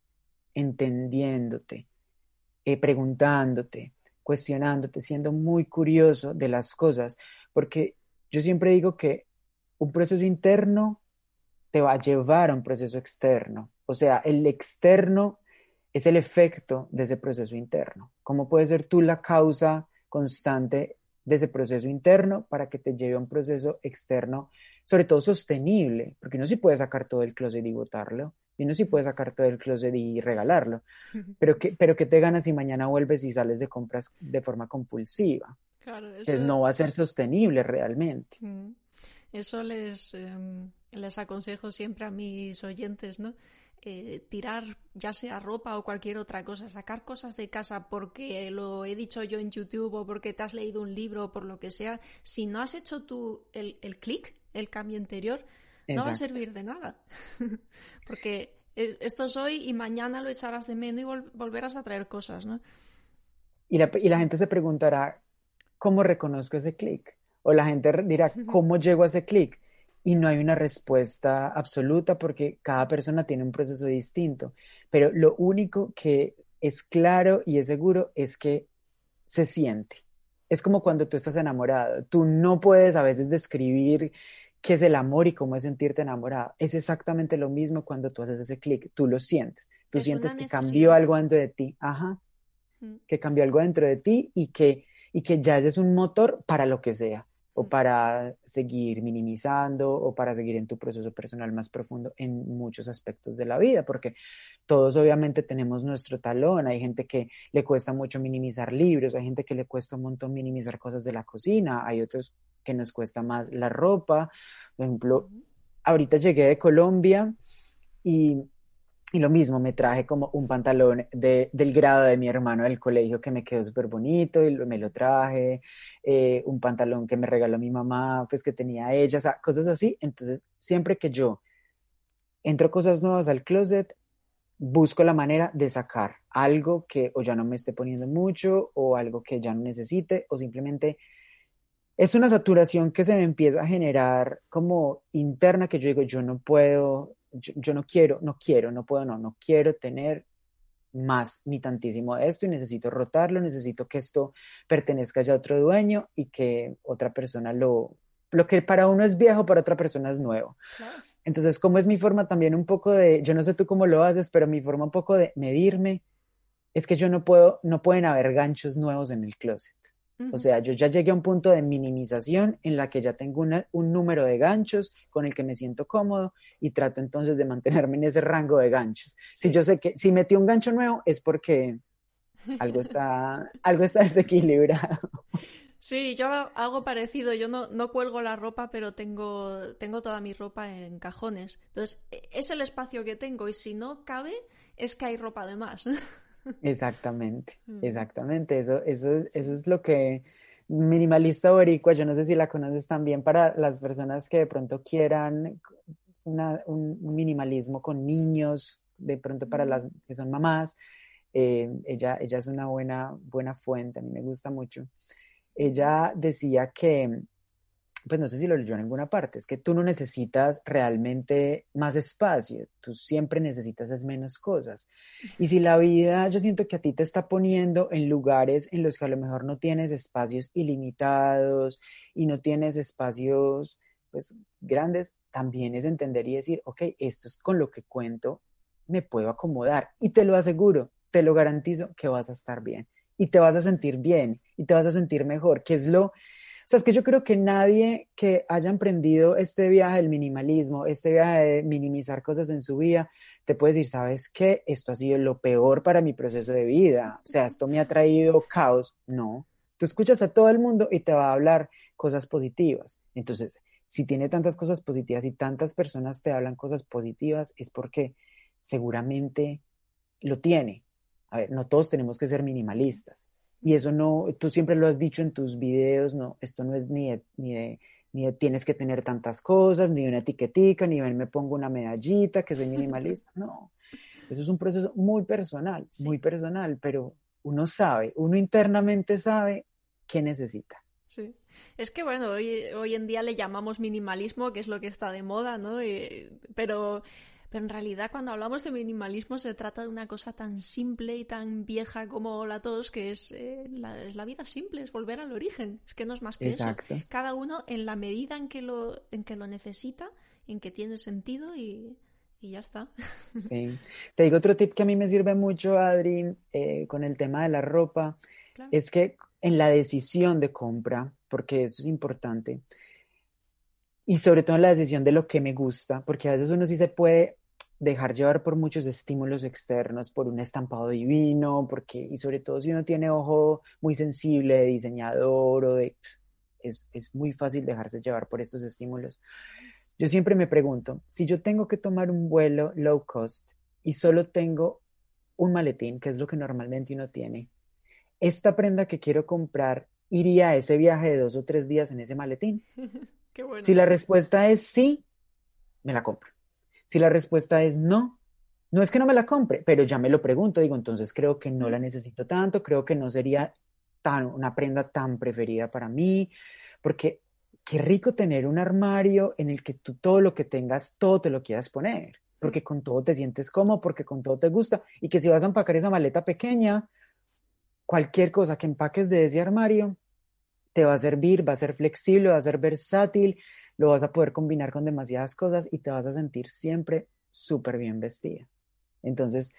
Entendiéndote, eh, preguntándote, cuestionándote, siendo muy curioso de las cosas, porque yo siempre digo que un proceso interno te va a llevar a un proceso externo. O sea, el externo es el efecto de ese proceso interno. ¿Cómo puedes ser tú la causa constante de ese proceso interno para que te lleve a un proceso externo, sobre todo sostenible? Porque no sí puede sacar todo el closet y botarlo, y no sí puede sacar todo el closet y regalarlo, pero que, pero que te ganas si mañana vuelves y sales de compras de forma compulsiva.
Claro, eso...
Entonces no va a ser sostenible realmente.
Eso les, em, les aconsejo siempre a mis oyentes, ¿no? Eh, tirar ya sea ropa o cualquier otra cosa, sacar cosas de casa porque lo he dicho yo en YouTube o porque te has leído un libro o por lo que sea, si no has hecho tú el, el clic, el cambio interior, no va a servir de nada. porque e, esto es hoy y mañana lo echarás de menos y volverás a traer cosas, ¿no?
Y la, y la gente se preguntará, ¿cómo reconozco ese clic? O la gente dirá, ¿cómo llego a ese clic? Y no hay una respuesta absoluta porque cada persona tiene un proceso distinto. Pero lo único que es claro y es seguro es que se siente. Es como cuando tú estás enamorado. Tú no puedes a veces describir qué es el amor y cómo es sentirte enamorado. Es exactamente lo mismo cuando tú haces ese clic. Tú lo sientes. Tú sientes que cambió algo dentro de ti. Ajá. Que cambió algo dentro de ti y que, y que ya ese es un motor para lo que sea o para seguir minimizando o para seguir en tu proceso personal más profundo en muchos aspectos de la vida, porque todos obviamente tenemos nuestro talón, hay gente que le cuesta mucho minimizar libros, hay gente que le cuesta un montón minimizar cosas de la cocina, hay otros que nos cuesta más la ropa, por ejemplo, ahorita llegué de Colombia y y lo mismo, me traje como un pantalón de, del grado de mi hermano del colegio que me quedó súper bonito y me lo traje, eh, un pantalón que me regaló mi mamá, pues que tenía ella, o sea, cosas así. Entonces, siempre que yo entro cosas nuevas al closet, busco la manera de sacar algo que o ya no me esté poniendo mucho o algo que ya no necesite o simplemente es una saturación que se me empieza a generar como interna que yo digo, yo no puedo yo, no quiero, no quiero, no puedo, no, no quiero tener más ni tantísimo de esto y necesito rotarlo, necesito que esto pertenezca ya a otro dueño y que otra persona lo, lo que para uno es viejo, para otra persona es nuevo. Entonces, como es mi forma también un poco de, yo no sé tú cómo lo haces, pero mi forma un poco de medirme es que yo no puedo, no pueden haber ganchos nuevos en el closet. O sea, yo ya llegué a un punto de minimización en la que ya tengo un número de ganchos con el que me siento cómodo y trato entonces de mantenerme en ese rango de ganchos. Si yo sé que si metí un gancho nuevo es porque algo está, algo está desequilibrado.
Sí, yo hago parecido. Yo no, no cuelgo la ropa, pero tengo, tengo toda mi ropa en cajones. Entonces, e, es el espacio que tengo y si no cabe, es que hay ropa de más.
Exactamente, mm. exactamente. Eso, eso, eso es lo que minimalista boricua, yo no sé si la conoces también para las personas que de pronto quieran un minimalismo con niños, de pronto para las que son mamás. Eh, ella, ella es una buena, buena fuente, a mí me gusta mucho ella decía que, pues no sé si lo leyó en ninguna parte, es que tú no necesitas realmente más espacio, tú siempre necesitas es menos cosas. Y si la vida, yo siento que a ti te está poniendo en lugares en los que a lo mejor no tienes espacios ilimitados y no tienes espacios pues grandes, también es entender y decir, ok, esto es con lo que cuento, me puedo acomodar y te lo aseguro, te lo garantizo que vas a estar bien y te vas a sentir bien y te vas a sentir mejor, que es lo... O sea, es que yo creo que nadie que haya emprendido este viaje del minimalismo, este viaje de minimizar cosas en su vida, te puede decir, ¿sabes qué? Esto ha sido lo peor para mi proceso de vida. O sea, esto me ha traído caos. No. Tú escuchas a todo el mundo y te va a hablar cosas positivas. Entonces, si tiene tantas cosas positivas y tantas personas te hablan cosas positivas, es porque seguramente lo tiene. A ver, no todos tenemos que ser minimalistas. Y eso no, tú siempre lo has dicho en tus videos, no, esto no es ni de, ni de, ni tienes que tener tantas cosas, ni una etiquetica, ni me pongo una medallita que soy minimalista. No, eso es un proceso muy personal, muy personal, pero uno sabe, uno internamente sabe qué necesita.
Sí. Es que bueno, hoy, hoy en día le llamamos minimalismo, que es lo que está de moda, ¿no? pero pero en realidad cuando hablamos de minimalismo se trata de una cosa tan simple y tan vieja como la tos, que es, eh, la, vida simple, es volver al origen. Es que no es más que eso. Cada uno en la medida en que lo, en que lo necesita, en que tiene sentido y, ya está.
Sí. Te digo otro tip que a mí me sirve mucho, Adri, eh, con el tema de la ropa, es que en la decisión de compra, porque eso es importante, y sobre todo en la decisión de lo que me gusta, porque a veces uno sí se puede dejar llevar por muchos estímulos externos, por un estampado divino, porque, y sobre todo si uno tiene ojo muy sensible de diseñador o de... Es, es muy fácil dejarse llevar por estos estímulos. Yo siempre me pregunto, si yo tengo que tomar un vuelo low cost y solo tengo un maletín, que es lo que normalmente uno tiene, esta prenda que quiero comprar iría a ese viaje de dos o tres días en ese maletín. Qué bueno. Si la respuesta es sí, me la compro. Si la respuesta es no, no es que no me la compre, pero ya me lo pregunto, digo, entonces creo que no la necesito tanto, creo que no sería tan, una prenda tan preferida para mí, porque qué rico tener un armario en el que tú todo lo que tengas, todo te lo quieras poner, porque con todo te sientes cómodo, porque con todo te gusta, y que si vas a empacar esa maleta pequeña, cualquier cosa que empaques de ese armario te va a servir, va a ser flexible, va a ser versátil, lo vas a poder combinar con demasiadas cosas y te vas a sentir siempre súper bien vestida. Entonces,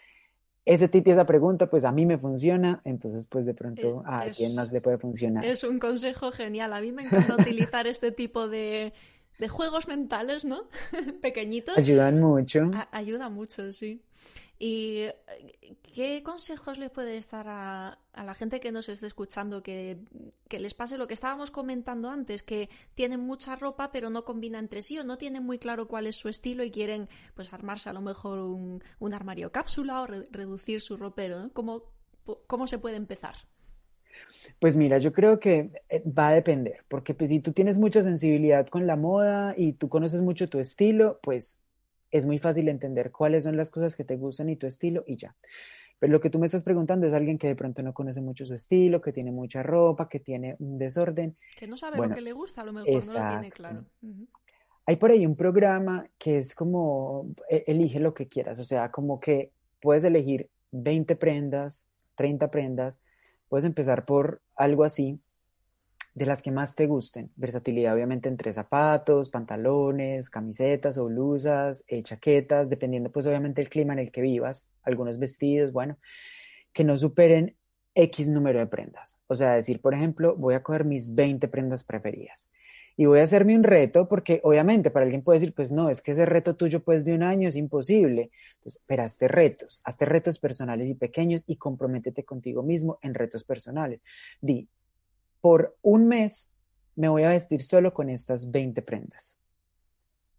ese tipo y esa pregunta, pues a mí me funciona, entonces pues de pronto eh, a alguien más le puede funcionar.
Es un consejo genial. A mí me encanta utilizar este tipo de, de juegos mentales, ¿no? Pequeñitos.
Ayudan mucho.
ayuda mucho, sí. ¿Y eh, qué consejos le puedes dar a, la gente que nos esté escuchando que, les pase lo que estábamos comentando antes, que tienen mucha ropa pero no combina entre sí o no tienen muy claro cuál es su estilo y quieren pues armarse a lo mejor un, armario cápsula o reducir su ropero? ¿Cómo, ¿Cómo se puede empezar?
Pues mira, yo creo que eh, va a depender, porque pues, si tú tienes mucha sensibilidad con la moda y tú conoces mucho tu estilo, pues es muy fácil entender cuáles son las cosas que te gustan y tu estilo y ya. Pero lo que tú me estás preguntando es alguien que de pronto no conoce mucho su estilo, que tiene mucha ropa, que tiene un desorden.
Que no sabe lo que le gusta, a lo mejor no lo tiene claro.
Hay por ahí un programa que es como, e, elige lo que quieras, o sea, como que puedes elegir 20 prendas, 30 prendas, puedes empezar por algo así de las que más te gusten. Versatilidad obviamente entre zapatos, pantalones, camisetas o blusas, eh, chaquetas, dependiendo pues obviamente del clima en el que vivas, algunos vestidos, bueno, que no superen X número de prendas. O sea, decir, por ejemplo, voy a coger mis 20 prendas preferidas y voy a hacerme un reto porque obviamente para alguien puede decir, pues no, es que ese reto tuyo pues de un año es imposible. Entonces, pero hazte retos, hazte retos personales y pequeños y comprométete contigo mismo en retos personales. Di, por un mes me voy a vestir solo con estas 20 prendas.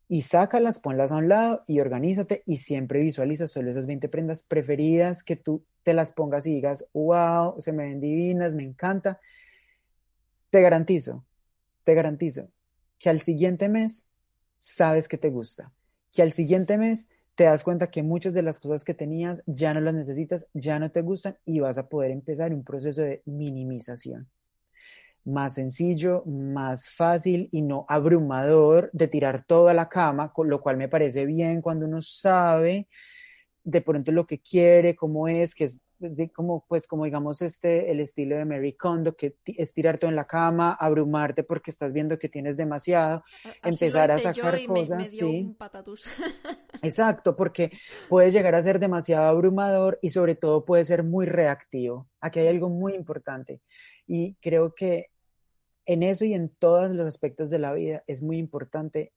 Y sácalas, ponlas a un lado y organízate y siempre visualiza solo esas 20 prendas preferidas que tú te las pongas y digas, wow, se me ven divinas, me encanta. Te garantizo te garantizo que al siguiente mes sabes que te gusta, que al siguiente mes te das cuenta que muchas de las cosas que tenías ya no las necesitas, ya no te gustan y vas a poder empezar un proceso de minimización. Más sencillo, más fácil y no abrumador de tirar toda la cama, con lo cual me parece bien cuando uno sabe de pronto lo que quiere, cómo es, que es como, pues como digamos este, el estilo de Mary Kondo, que es tirarte en la cama, abrumarte porque estás viendo que tienes demasiado, empezar a sacar cosas. sí. Exacto, porque puede llegar a ser demasiado abrumador y sobre todo puede ser muy reactivo. Aquí hay algo muy importante y creo que en eso y en todos los aspectos de la vida es muy importante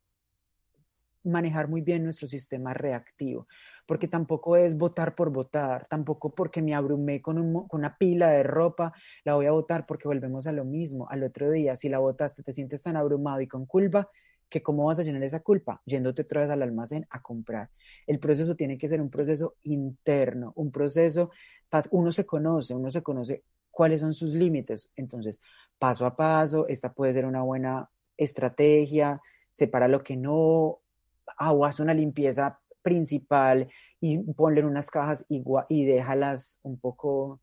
manejar muy bien nuestro sistema reactivo porque tampoco es votar por votar, tampoco porque me abrumé con, una pila de ropa, la voy a votar porque volvemos a lo mismo, al otro día, si la votaste, te sientes tan abrumado y con culpa, que cómo vas a llenar esa culpa, yéndote otra vez al almacén a comprar. El proceso tiene que ser un proceso interno, un proceso, uno se conoce, uno se conoce cuáles son sus límites, entonces, paso a paso, esta puede ser una buena estrategia, separa lo que no, o haz una limpieza principal y ponle en unas cajas igual, y déjalas un poco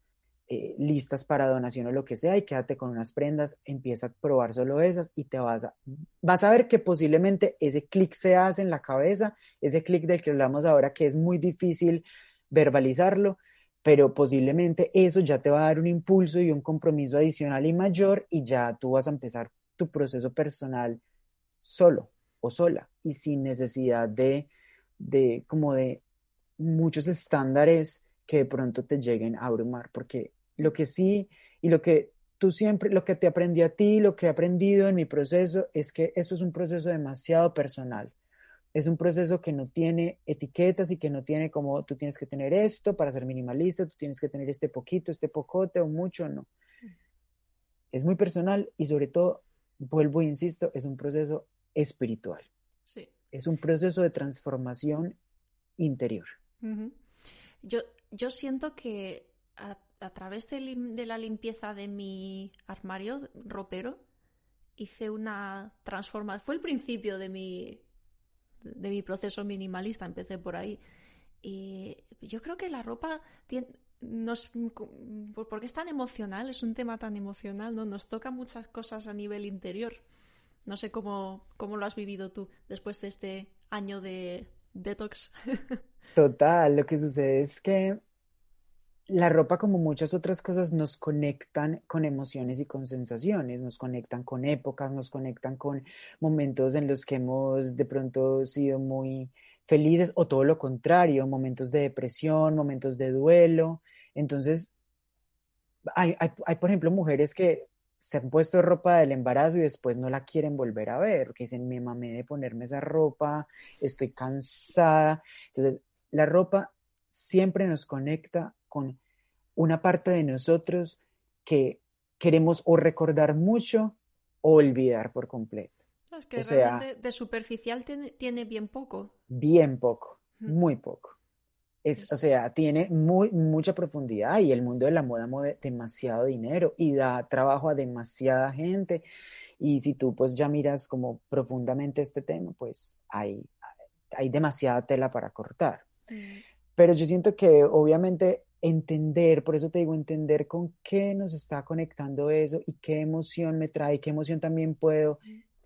eh, listas para donación o lo que sea y quédate con unas prendas, empieza a probar solo esas y te vas a, vas a ver que posiblemente ese clic se hace en la cabeza, ese clic del que hablamos ahora que es muy difícil verbalizarlo, pero posiblemente eso ya te va a dar un impulso y un compromiso adicional y mayor y ya tú vas a empezar tu proceso personal solo o sola y sin necesidad de de como de muchos estándares que de pronto te lleguen a abrumar, porque lo que sí y lo que tú siempre, lo que te aprendí a ti, lo que he aprendido en mi proceso es que esto es un proceso demasiado personal. Es un proceso que no tiene etiquetas y que no tiene como tú tienes que tener esto para ser minimalista, tú tienes que tener este poquito, este pocote o mucho, no. Es muy personal y sobre todo, vuelvo e insisto, es un proceso espiritual. Sí es un proceso de transformación interior.
yo, yo siento que a, través de, la limpieza de mi armario ropero hice una transformación. Fue el principio de mi, de mi proceso minimalista, empecé por ahí. Y yo creo que la ropa tiene, nos, porque es tan emocional, es un tema tan emocional, ¿no? Nos toca muchas cosas a nivel interior. No sé cómo, cómo lo has vivido tú después de este año de detox.
Total, lo que sucede es que la ropa, como muchas otras cosas, nos conectan con emociones y con sensaciones, nos conectan con épocas, nos conectan con momentos en los que hemos de pronto sido muy felices o todo lo contrario, momentos de depresión, momentos de duelo. Entonces, hay, hay por ejemplo, mujeres que se han puesto ropa del embarazo y después no la quieren volver a ver, que dicen, me mamé de ponerme esa ropa, estoy cansada. Entonces, la ropa siempre nos conecta con una parte de nosotros que queremos o recordar mucho o olvidar por completo.
Es que realmente de superficial tiene, bien poco.
Bien poco, muy poco. Es, o sea, tiene muy, mucha profundidad y el mundo de la moda mueve demasiado dinero y da trabajo a demasiada gente. Y si tú pues ya miras como profundamente este tema, pues hay, hay demasiada tela para cortar. Mm. Pero yo siento que obviamente entender, por eso te digo, entender con qué nos está conectando eso y qué emoción me trae, qué emoción también puedo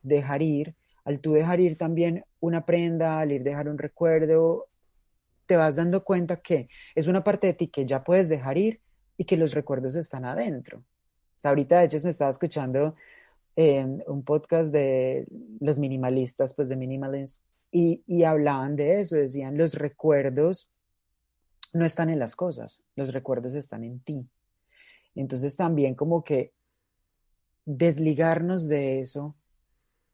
dejar ir. Al tú dejar ir también una prenda, al ir dejar un recuerdo, te vas dando cuenta que es una parte de ti que ya puedes dejar ir y que los recuerdos están adentro. O sea, ahorita de hecho me estaba escuchando eh, un podcast de los minimalistas, pues de minimalism, y, y hablaban de eso, decían, los recuerdos no están en las cosas, los recuerdos están en ti. Entonces también como que desligarnos de eso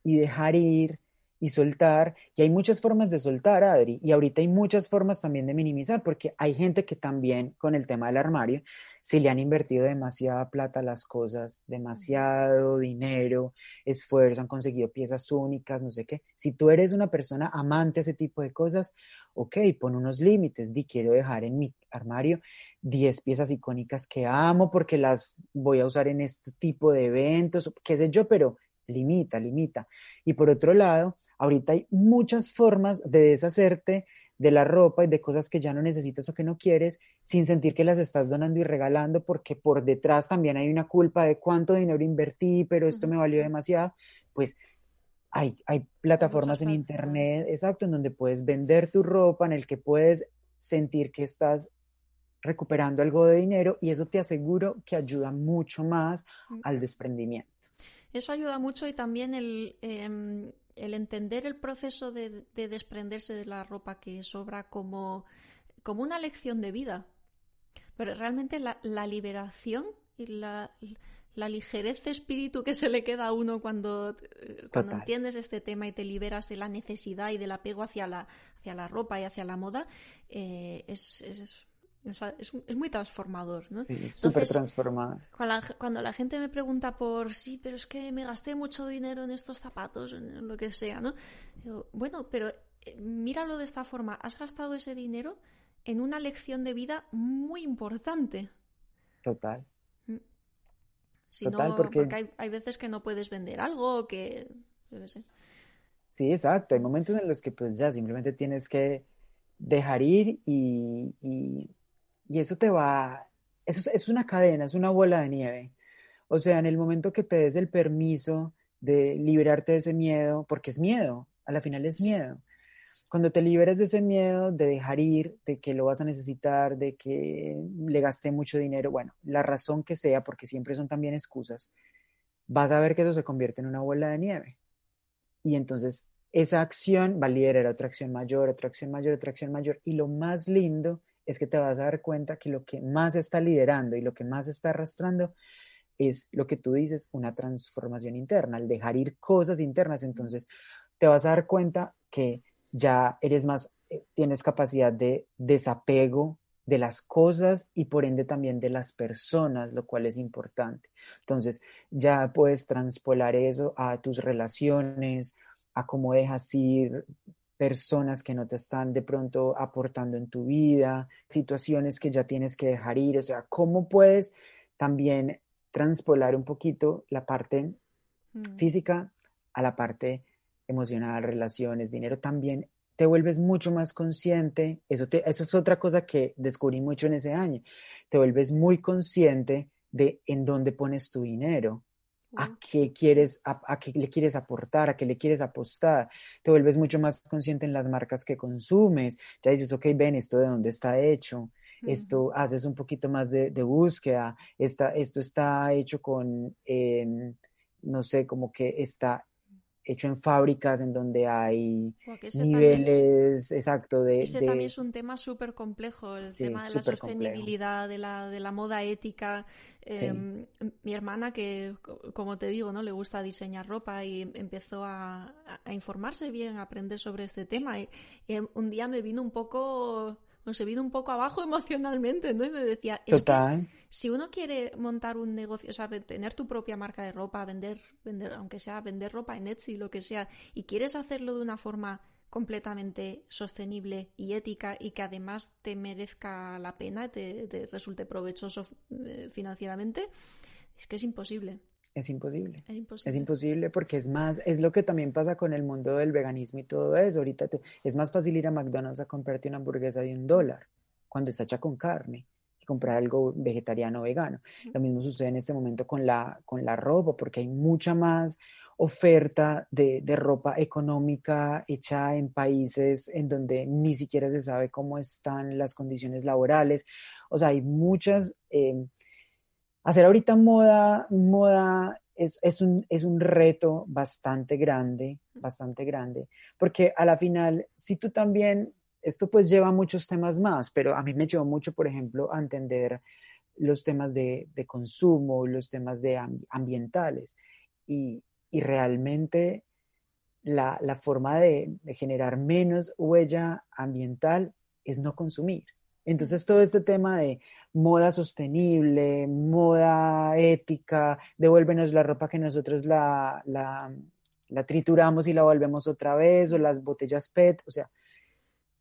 y dejar ir y soltar. Y hay muchas formas de soltar, Adri. Y ahorita hay muchas formas también de minimizar, porque hay gente que también con el tema del armario, si le han invertido demasiada plata a las cosas, demasiado dinero, esfuerzo, han conseguido piezas únicas, no sé qué. Si tú eres una persona amante a ese tipo de cosas, ok, pon unos límites. Di, quiero dejar en mi armario 10 piezas icónicas que amo porque las voy a usar en este tipo de eventos, qué sé yo, pero limita, limita. Y por otro lado, Ahorita hay muchas formas de deshacerte de la ropa y de cosas que ya no necesitas o que no quieres sin sentir que las estás donando y regalando porque por detrás también hay una culpa de cuánto dinero invertí, pero esto me valió demasiado. Pues hay, hay plataformas en internet, exacto, en donde puedes vender tu ropa, en el que puedes sentir que estás recuperando algo de dinero y eso te aseguro que ayuda mucho más mm. al desprendimiento.
Eso ayuda mucho y también el, em, el entender el proceso de, desprenderse de la ropa que sobra como, como una lección de vida. Pero realmente la, liberación y la, ligerez de espíritu que se le queda a uno cuando, eh, cuando entiendes este tema y te liberas de la necesidad y del apego hacia la, hacia la ropa y hacia la moda, eh, es, es, muy transformador, ¿no?
Sí, súper transformador.
Cuando la, gente me pregunta por, sí, pero es que me gasté mucho dinero en estos zapatos, en lo que sea, ¿no? bueno, pero eh, míralo de esta forma, has gastado ese dinero en una lección de vida muy importante.
Total.
Si no, porque, hay, veces que no puedes vender algo, que... Yo sé.
Sí, exacto. Hay momentos en los que pues ya simplemente tienes que dejar ir y y eso te va, eso es, una cadena, es una bola de nieve. O sea, en el momento que te des el permiso de liberarte de ese miedo, porque es miedo, a la final es miedo. Cuando te liberes de ese miedo, de dejar ir, de que lo vas a necesitar, de que le gasté mucho dinero, bueno, la razón que sea, porque siempre son también excusas, vas a ver que eso se convierte en una bola de nieve. Y entonces esa acción va a liderar otra acción mayor, otra acción mayor, otra acción mayor. Y lo más lindo es que te vas a dar cuenta que lo que más está liderando y lo que más está arrastrando es lo que tú dices, una transformación interna, al dejar ir cosas internas. Entonces, te vas a dar cuenta que ya eres más, eh, tienes capacidad de desapego de las cosas y por ende también de las personas, lo cual es importante. Entonces, ya puedes transpolar eso a tus relaciones, a cómo dejas ir personas que no te están de pronto aportando en tu vida, situaciones que ya tienes que dejar ir, o sea, cómo puedes también transpolar un poquito la parte mm. física a la parte emocional, relaciones, dinero, también te vuelves mucho más consciente, eso, eso es otra cosa que descubrí mucho en ese año, te vuelves muy consciente de en dónde pones tu dinero, a qué quieres, a, qué le quieres aportar, a qué le quieres apostar. Te vuelves mucho más consciente en las marcas que consumes. Ya dices, ok, ven, esto de dónde está hecho. Esto haces un poquito más de, búsqueda. esto está hecho con, em, no sé, como que está hecho en fábricas en donde hay niveles exacto de...
Ese también es un tema súper complejo, el tema de la sostenibilidad, de la, de la moda ética. Em, mi hermana, que como te digo, ¿no? le gusta diseñar ropa y empezó a, informarse bien, a aprender sobre este tema. y, un día me vino un poco nos he vino un poco abajo emocionalmente, ¿no? Y me decía, es que si uno quiere montar un negocio, o sea, tener tu propia marca de ropa, vender, vender, aunque sea vender ropa en Etsy, lo que sea, y quieres hacerlo de una forma completamente sostenible y ética y que además te merezca la pena, te, te resulte provechoso eh, financieramente, es que es imposible.
Es imposible. Es imposible. porque es más, es lo que también pasa con el mundo del veganismo y todo eso. Ahorita es más fácil ir a McDonald's a comprarte una hamburguesa de un dólar cuando está hecha con carne y comprar algo vegetariano o vegano. Lo mismo sucede en este momento con la, con la ropa, porque hay mucha más oferta de, de, ropa económica hecha en países en donde ni siquiera se sabe cómo están las condiciones laborales. O sea, hay muchas... Eh, Hacer ahorita moda, moda es, un, es un reto bastante grande, bastante grande, porque a la final, si tú también, esto pues lleva muchos temas más, pero a mí me llevó mucho, por ejemplo, a entender los temas de, consumo, los temas de ambientales. Y, realmente la, forma de, generar menos huella ambiental es no consumir. Entonces todo este tema de moda sostenible, moda ética, devuélvenos la ropa que nosotros la, la, la trituramos y la volvemos otra vez, o las botellas PET, o sea,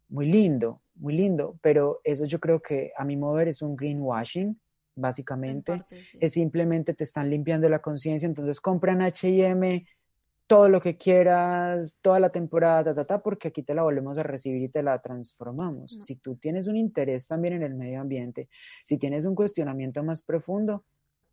muy lindo, muy lindo, pero eso yo creo que a mi mover es un greenwashing, básicamente. Es simplemente te están limpiando la conciencia, entonces compran HM todo lo que quieras, toda la temporada, ta, ta, porque aquí te la volvemos a recibir y te la transformamos. Si tú tienes un interés también en el medio ambiente, si tienes un cuestionamiento más profundo,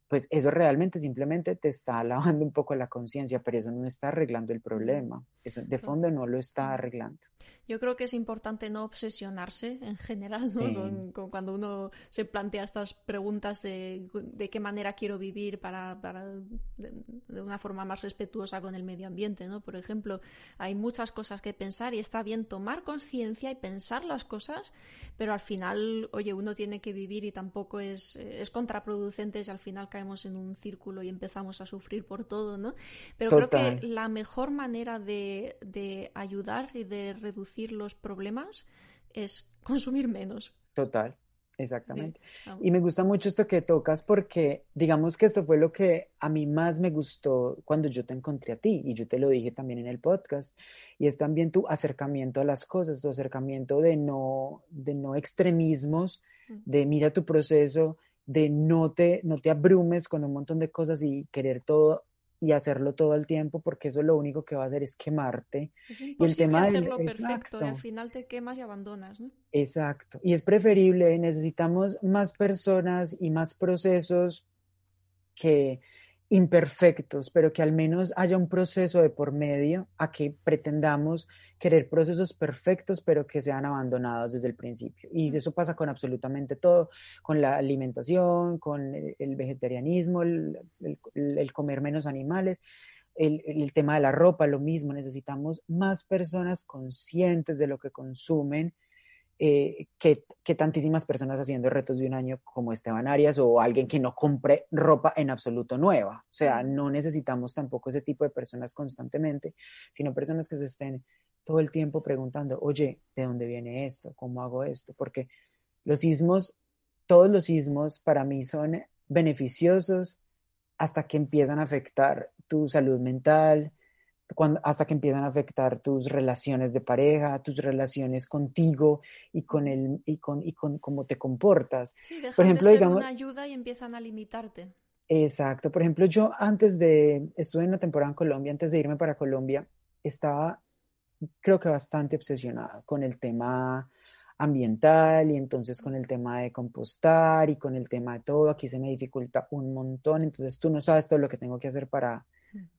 pues eso realmente simplemente te está lavando un poco la conciencia, pero eso no está arreglando el problema. Eso de fondo no lo está arreglando.
Yo creo que es importante no obsesionarse en general, ¿no? Con, cuando uno se plantea estas preguntas de, de qué manera quiero vivir para, para de, una forma más respetuosa con el medio ambiente, ¿no? Por ejemplo, hay muchas cosas que pensar y está bien tomar conciencia y pensar las cosas, pero al final, oye, uno tiene que vivir y tampoco es, es contraproducente si al final caemos en un círculo y empezamos a sufrir por todo, ¿no? Pero creo que la mejor manera de, de ayudar y de reducir los problemas es consumir menos.
Total, exactamente. Y me gusta mucho esto que tocas porque digamos que esto fue lo que a mí más me gustó cuando yo te encontré a ti y yo te lo dije también en el podcast y es también tu acercamiento a las cosas, tu acercamiento de no, de no extremismos, de mira tu proceso, de no te, no te abrumes con un montón de cosas y querer todo y hacerlo todo el tiempo porque eso lo único que va a hacer es quemarte.
y el tema hacerlo perfecto y al final te quemas y abandonas, ¿no?
Exacto. Y es preferible, necesitamos más personas y más procesos que imperfectos, pero que al menos haya un proceso de por medio a que pretendamos querer procesos perfectos, pero que sean abandonados desde el principio. Y eso pasa con absolutamente todo, con la alimentación, con el, vegetarianismo, el, comer menos animales. El, el, tema de la ropa, lo mismo, necesitamos más personas conscientes de lo que consumen eh, que, tantísimas personas haciendo retos de un año como Esteban Arias o alguien que no compre ropa en absoluto nueva. O sea, no necesitamos tampoco ese tipo de personas constantemente, sino personas que se estén todo el tiempo preguntando, oye, ¿de dónde viene esto? ¿Cómo hago esto? Porque los sismos, todos los sismos para mí son beneficiosos hasta que empiezan a afectar tu salud mental, hasta que empiezan a afectar tus relaciones de pareja, tus relaciones contigo y con el y con y con cómo te comportas.
Sí, dejan por ejemplo, de ser una ayuda y empiezan a limitarte.
Exacto. Por ejemplo, yo antes de estuve en una temporada en Colombia, antes de irme para Colombia, estaba creo que bastante obsesionada con el tema ambiental y entonces con el tema de compostar y con el tema de todo, aquí se me dificulta un montón, entonces tú no sabes todo lo que tengo que hacer para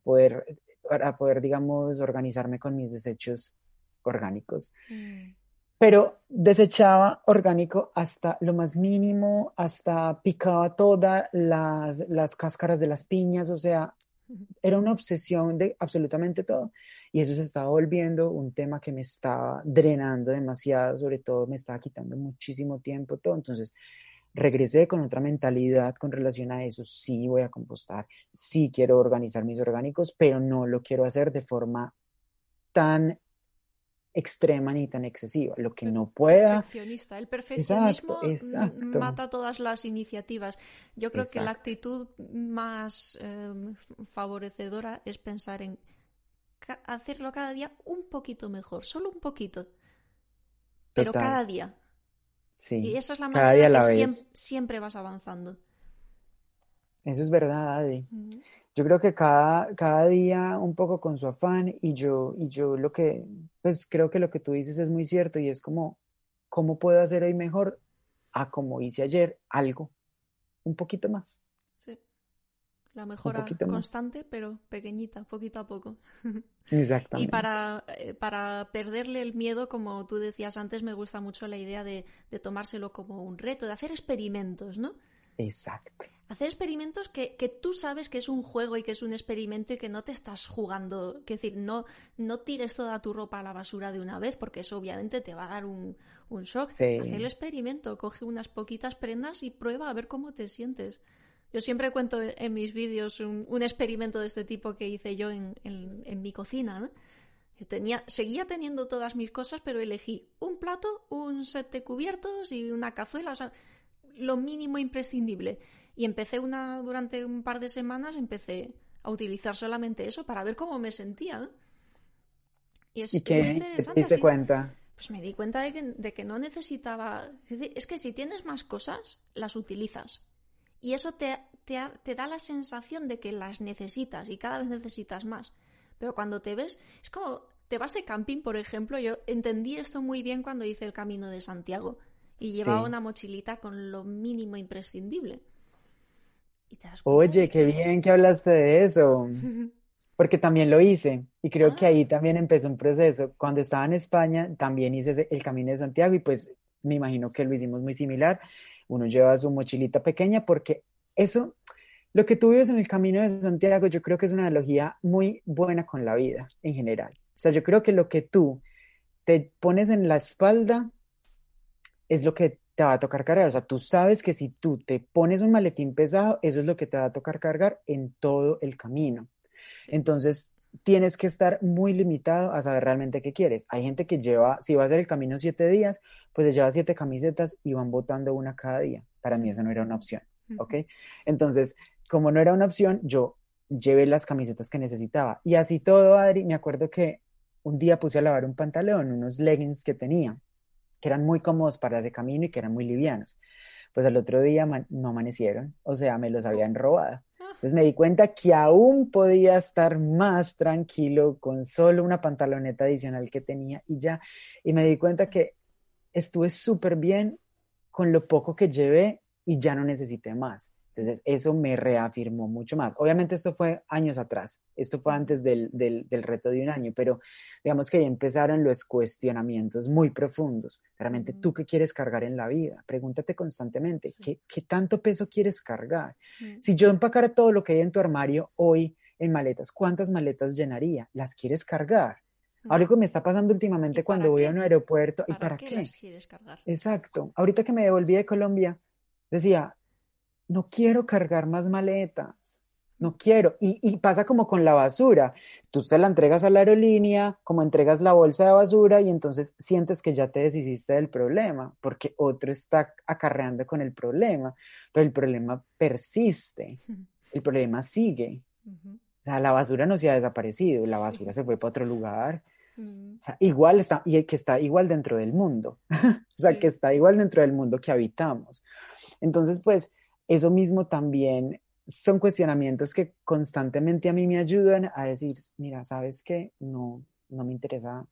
poder para poder, digamos, organizarme con mis desechos orgánicos. Mm. Pero desechaba orgánico hasta lo más mínimo, hasta picaba todas las, las cáscaras de las piñas, o sea, era una obsesión de absolutamente todo. Y eso se estaba volviendo un tema que me estaba drenando demasiado, sobre todo me estaba quitando muchísimo tiempo, todo. Entonces, regresé con otra mentalidad con relación a eso. Sí voy a compostar, sí quiero organizar mis orgánicos, pero no lo quiero hacer de forma tan extrema ni tan excesiva. Lo que no pueda.
Perfeccionista. El perfeccionismo mata todas las iniciativas. Yo creo que la actitud más em, favorecedora es pensar en hacerlo cada día un poquito mejor, solo un poquito. Pero cada día y esa es la manera que siempre, vas avanzando.
Eso es verdad, Adi. Yo creo que cada, cada día un poco con su afán y yo, y yo lo que, pues creo que lo que tú dices es muy cierto y es como, ¿cómo puedo hacer hoy mejor a como hice ayer algo? Un poquito más.
La mejora constante, pero pequeñita, poquito a poco.
Exactamente.
y para, eh, para perderle el miedo, como tú decías antes, me gusta mucho la idea de, tomárselo como un reto, de hacer experimentos, ¿no?
Exacto.
Hacer experimentos que, que, tú sabes que es un juego y que es un experimento y que no te estás jugando. Es decir, no, no tires toda tu ropa a la basura de una vez porque eso obviamente te va a dar un, un shock.
Sí.
Haz el experimento, coge unas poquitas prendas y prueba a ver cómo te sientes. Yo siempre cuento en mis vídeos un, un experimento de este tipo que hice yo en, en, en mi cocina. ¿no? Yo tenía, seguía teniendo todas mis cosas, pero elegí un plato, un set de cubiertos y una cazuela, o sea, lo mínimo imprescindible. Y empecé una, durante un par de semanas, empecé a utilizar solamente eso para ver cómo me sentía. ¿no? Y es
¿Y
muy
qué te
interesante.
diste cuenta?
Pues me di cuenta de que, de que no necesitaba. Es, decir, es que si tienes más cosas, las utilizas. Y eso te, te, da la sensación de que las necesitas y cada vez necesitas más. Pero cuando te ves, es como te vas de camping, por ejemplo. Yo entendí esto muy bien cuando hice el camino de Santiago y llevaba
Sí.
una mochilita con lo mínimo imprescindible. Y te das cuenta
Oye, qué
que-
bien que hablaste de eso, porque también lo hice y creo que
Ah.
ahí también empezó un proceso. Cuando estaba en España, también hice el Camino de Santiago y pues me imagino que lo hicimos muy similar. Uno lleva su mochilita pequeña porque eso, lo que tú vives en el Camino de Santiago, yo creo que es una analogía muy buena con la vida en general. O sea, yo creo que lo que tú te pones en la espalda es lo que te va a tocar cargar. O sea, tú sabes que si tú te pones un maletín pesado, eso es lo que te va a tocar cargar en todo el camino.
Sí.
Entonces, tienes que estar muy limitado a saber realmente qué quieres. Hay gente que lleva, si va a hacer el camino siete días, pues se lleva siete camisetas y van botando una cada día. Para mí eso no era una opción, ¿ok? Entonces, como no era una opción, yo llevé las camisetas que necesitaba. Y así todo, Adri, me acuerdo que un día puse a lavar un pantalón, unos leggings que tenía, que eran muy cómodos para ese camino y que eran muy livianos. Pues al otro día no amanecieron, o sea, me los habían robado. Entonces me di cuenta que aún podía estar más tranquilo con solo una pantaloneta adicional que tenía y ya. Y me di cuenta que estuve súper bien con lo poco que llevé y ya no necesité más. Entonces eso me reafirmó mucho más. Obviamente esto fue años atrás, esto fue antes del, del, del reto de un año, pero digamos que ahí empezaron los cuestionamientos muy profundos. Realmente, ¿tú qué quieres cargar en la vida? Pregúntate constantemente,
Sí.
¿qué, qué tanto peso quieres cargar?
Mm.
Si yo empacara todo lo que hay en tu armario hoy en maletas, ¿cuántas maletas llenaría? ¿Las quieres cargar? Algo que me está pasando últimamente
¿Y
cuando voy
qué?
a un aeropuerto. ¿Y
¿Para,
para
qué,
qué?
las quieres cargar?
Exacto. Ahorita que me devolví de Colombia, decía, no quiero cargar más maletas. No quiero. Y, y pasa como con la basura. Tú se la entregas a la aerolínea, como entregas la bolsa de basura y entonces sientes que ya te deshiciste del problema, porque otro está acarreando con el problema, pero el problema persiste, el problema sigue. O sea, la basura no se ha desaparecido, la
Sí.
basura se fue para otro lugar.
Mm.
O sea, igual está, y que está igual dentro del mundo. o sea,
Sí.
que está igual dentro del mundo que habitamos. Entonces, pues, eso mismo también son cuestionamientos que constantemente a mí me ayudan a decir, mira, ¿sabes qué? No, no me interesa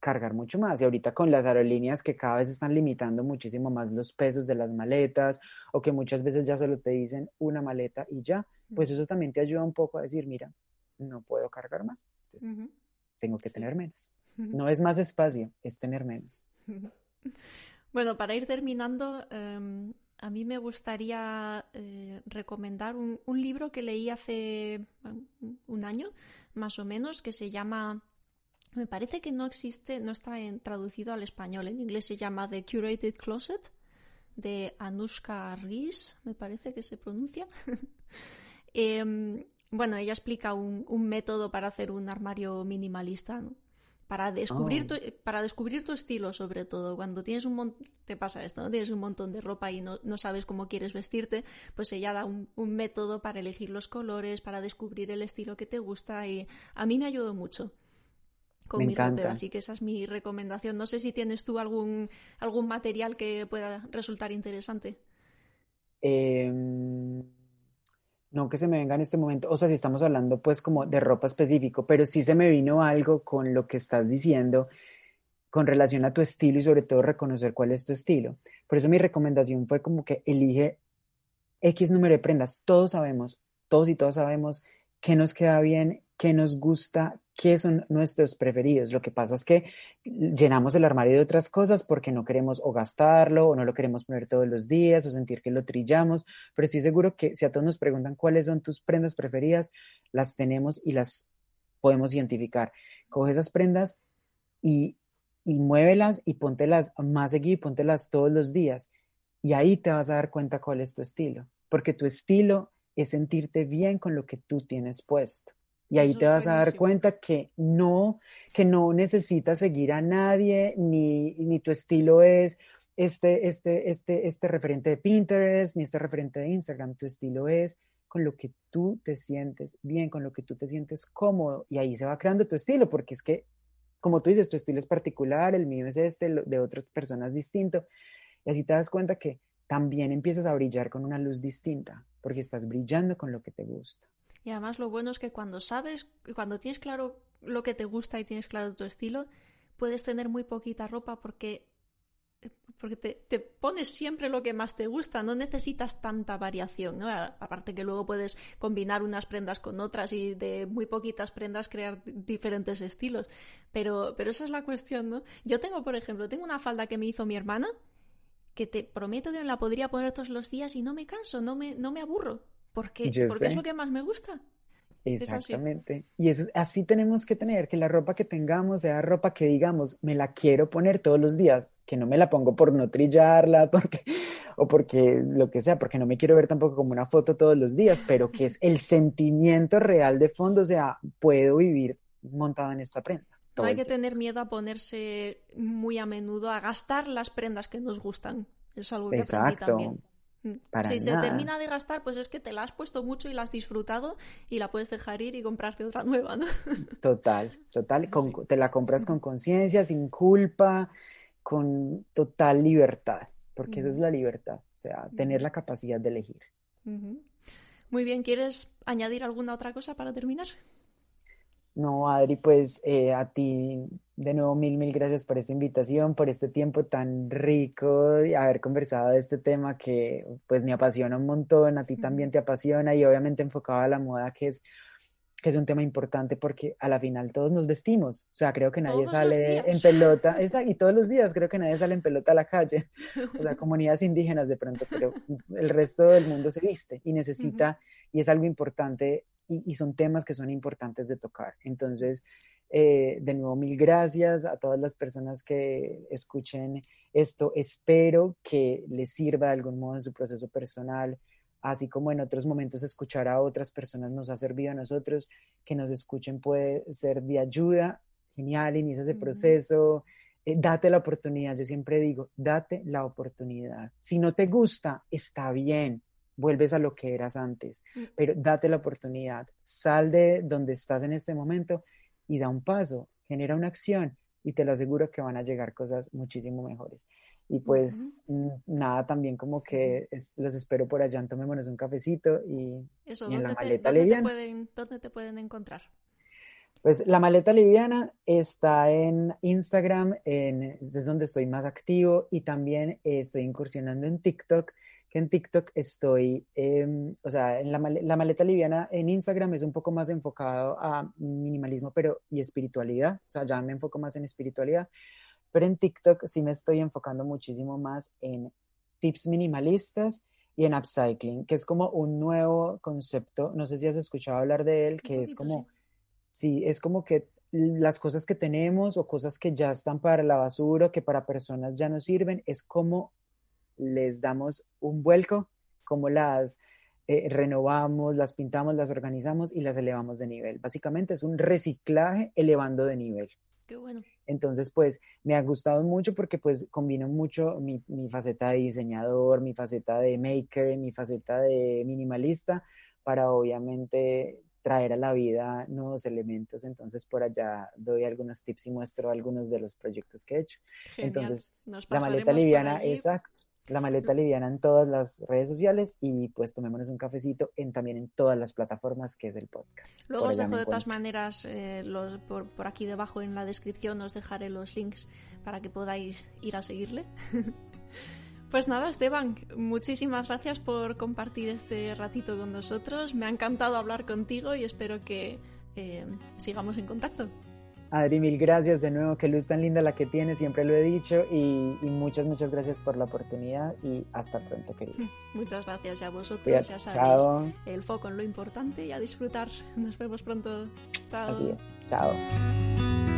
cargar mucho más. Y ahorita con las aerolíneas que cada vez están limitando muchísimo más los pesos de las maletas o que muchas veces ya solo te dicen una maleta y ya, pues eso también te ayuda un poco a decir, mira, no puedo cargar más, entonces tengo que tener menos. No es más espacio, es tener menos.
Bueno, para ir terminando, em, a mí me gustaría eh, recomendar un, libro que leí hace un año, más o menos, que se llama, me parece que no existe, no está traducido al español, en inglés se llama The Curated Closet, de Anushka Rees, me parece que se pronuncia. Em, bueno, ella explica un, un método para hacer un armario minimalista, ¿no? Para descubrir,
Oh.
tu, para descubrir tu estilo, sobre todo. Cuando tienes un montón, te pasa esto, ¿no? Tienes un montón de ropa y no, no sabes cómo quieres vestirte, pues ella da un, un método para elegir los colores, para descubrir el estilo que te gusta y a mí me ayudó mucho con
Me
mi
encanta.
así que esa es mi recomendación. No sé si tienes tú algún, algún material que pueda resultar interesante.
Em, no que se me venga en este momento, o sea, si estamos hablando pues como de ropa específico, pero sí se me vino algo con lo que estás diciendo con relación a tu estilo y sobre todo reconocer cuál es tu estilo. Por eso mi recomendación fue como que elige X número de prendas. Todos sabemos, todos y todos sabemos qué nos queda bien qué nos gusta, qué son nuestros preferidos. Lo que pasa es que llenamos el armario de otras cosas porque no queremos o gastarlo o no lo queremos poner todos los días o sentir que lo trillamos, pero estoy seguro que si a todos nos preguntan cuáles son tus prendas preferidas, las tenemos y las podemos identificar. Coge esas prendas y, y muévelas y póntelas más seguido y póntelas todos los días. Y ahí te vas a dar cuenta cuál es tu estilo, porque tu estilo es sentirte bien con lo que tú tienes puesto. Y ahí te vas a dar cuenta que no, que no necesitas seguir a nadie, ni, ni tu estilo es este, este, este, este referente de Pinterest, ni este referente de Instagram. Tu estilo es con lo que tú te sientes bien, con lo que tú te sientes cómodo. Y ahí se va creando tu estilo, porque es que, como tú dices, tu estilo es particular, el mío es este, el de otras personas distinto. Y así te das cuenta que también empiezas a brillar con una luz distinta, porque estás brillando con lo que te gusta.
Y además lo bueno es que cuando sabes, cuando tienes claro lo que te gusta y tienes claro tu estilo, puedes tener muy poquita ropa porque, porque te, pones siempre lo que más te gusta, no necesitas tanta variación, ¿no? Aparte que luego puedes combinar unas prendas con otras y de muy poquitas prendas crear diferentes estilos. Pero, pero esa es la cuestión, ¿no? Yo tengo, por ejemplo, tengo una falda que me hizo mi hermana que te prometo que la podría poner todos los días y no me canso, no me, no me aburro. Porque, porque es lo que más me gusta.
Exactamente. Y eso, así tenemos que tener, que la ropa que tengamos sea ropa que digamos, me la quiero poner todos los días, que no me la pongo por no trillarla, porque, o porque lo que sea, porque no me quiero ver tampoco como una foto todos los días, pero que es el sentimiento real de fondo, o sea, puedo vivir montado en esta prenda.
No hay que tener miedo a ponerse muy a menudo, a gastar las prendas que nos gustan. Es algo que aprendí también. Mm. si se termina de gastar, pues es que te la has puesto mucho y la has disfrutado y la puedes dejar ir y comprarte otra nueva, ¿no?
Total, total. te la compras con conciencia, sin culpa, con total libertad, porque eso es la libertad, o sea, tener la capacidad de elegir.
Muy bien, ¿quieres añadir alguna otra cosa para terminar?
No, Adri, pues eh, a ti de nuevo mil, mil gracias por esta invitación, por este tiempo tan rico de haber conversado de este tema que pues me apasiona un montón, a ti también te apasiona y obviamente enfocado a la moda que es que es un tema importante porque a la final todos nos vestimos, o sea, creo que nadie sale en pelota, esa, y todos los días creo que nadie sale en pelota a la calle, o sea, comunidades indígenas de pronto, pero el resto del mundo se viste y necesita, y es algo importante y, son temas que son importantes de tocar. Entonces, eh, de nuevo, mil gracias a todas las personas que escuchen esto. Espero que les sirva de algún modo en su proceso personal, así como en otros momentos escuchar a otras personas nos ha servido a nosotros. Que nos escuchen puede ser de ayuda. Genial, inicia ese proceso. Eh, date la oportunidad. Yo siempre digo, date la oportunidad. Si no te gusta, está bien vuelves a lo que eras antes, mm. pero date la oportunidad, sal de donde estás en este momento y da un paso, genera una acción y te lo aseguro que van a llegar cosas muchísimo mejores. Y pues mm, nada, también como que los espero por allá, tomémonos un cafecito y,
en la maleta liviana. Te pueden, ¿Dónde te pueden encontrar?
Pues la maleta liviana está en Instagram, en, es donde estoy más activo y también estoy incursionando en TikTok que en TikTok estoy, em, o sea, en la, maleta liviana en Instagram es un poco más enfocado a minimalismo pero y espiritualidad, o sea, ya me enfoco más en espiritualidad, pero en TikTok sí me estoy enfocando muchísimo más en tips minimalistas y en upcycling, que es como un nuevo concepto, no sé si has escuchado hablar de él, que es como, sí, es como que las cosas que tenemos o cosas que ya están para la basura, que para personas ya no sirven, es como les damos un vuelco, como las eh, renovamos, las pintamos, las organizamos y las elevamos de nivel. Básicamente es un reciclaje elevando de nivel.
Qué bueno.
Entonces, pues me ha gustado mucho porque pues combino mucho mi, faceta de diseñador, mi faceta de maker, mi faceta de minimalista para obviamente traer a la vida nuevos elementos. Entonces, por allá doy algunos tips y muestro algunos de los proyectos que he hecho. Entonces, la maleta liviana, exacto la maleta liviana en todas las redes sociales y pues tomémonos un cafecito en, también en todas las plataformas que es el podcast.
Luego os dejo de todas maneras eh, los, por, por, aquí debajo en la descripción os dejaré los links para que podáis ir a seguirle. pues nada, Esteban, muchísimas gracias por compartir este ratito con nosotros. Me ha encantado hablar contigo y espero que eh, sigamos en contacto.
Adri, mil gracias de nuevo, qué luz tan linda la que tienes, siempre lo he dicho, y, muchas, muchas gracias por la oportunidad y hasta pronto, querido.
Muchas gracias a vosotros, ya sabéis, el foco en lo importante y a disfrutar. Nos vemos pronto. Chao.
Así es, chao.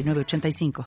85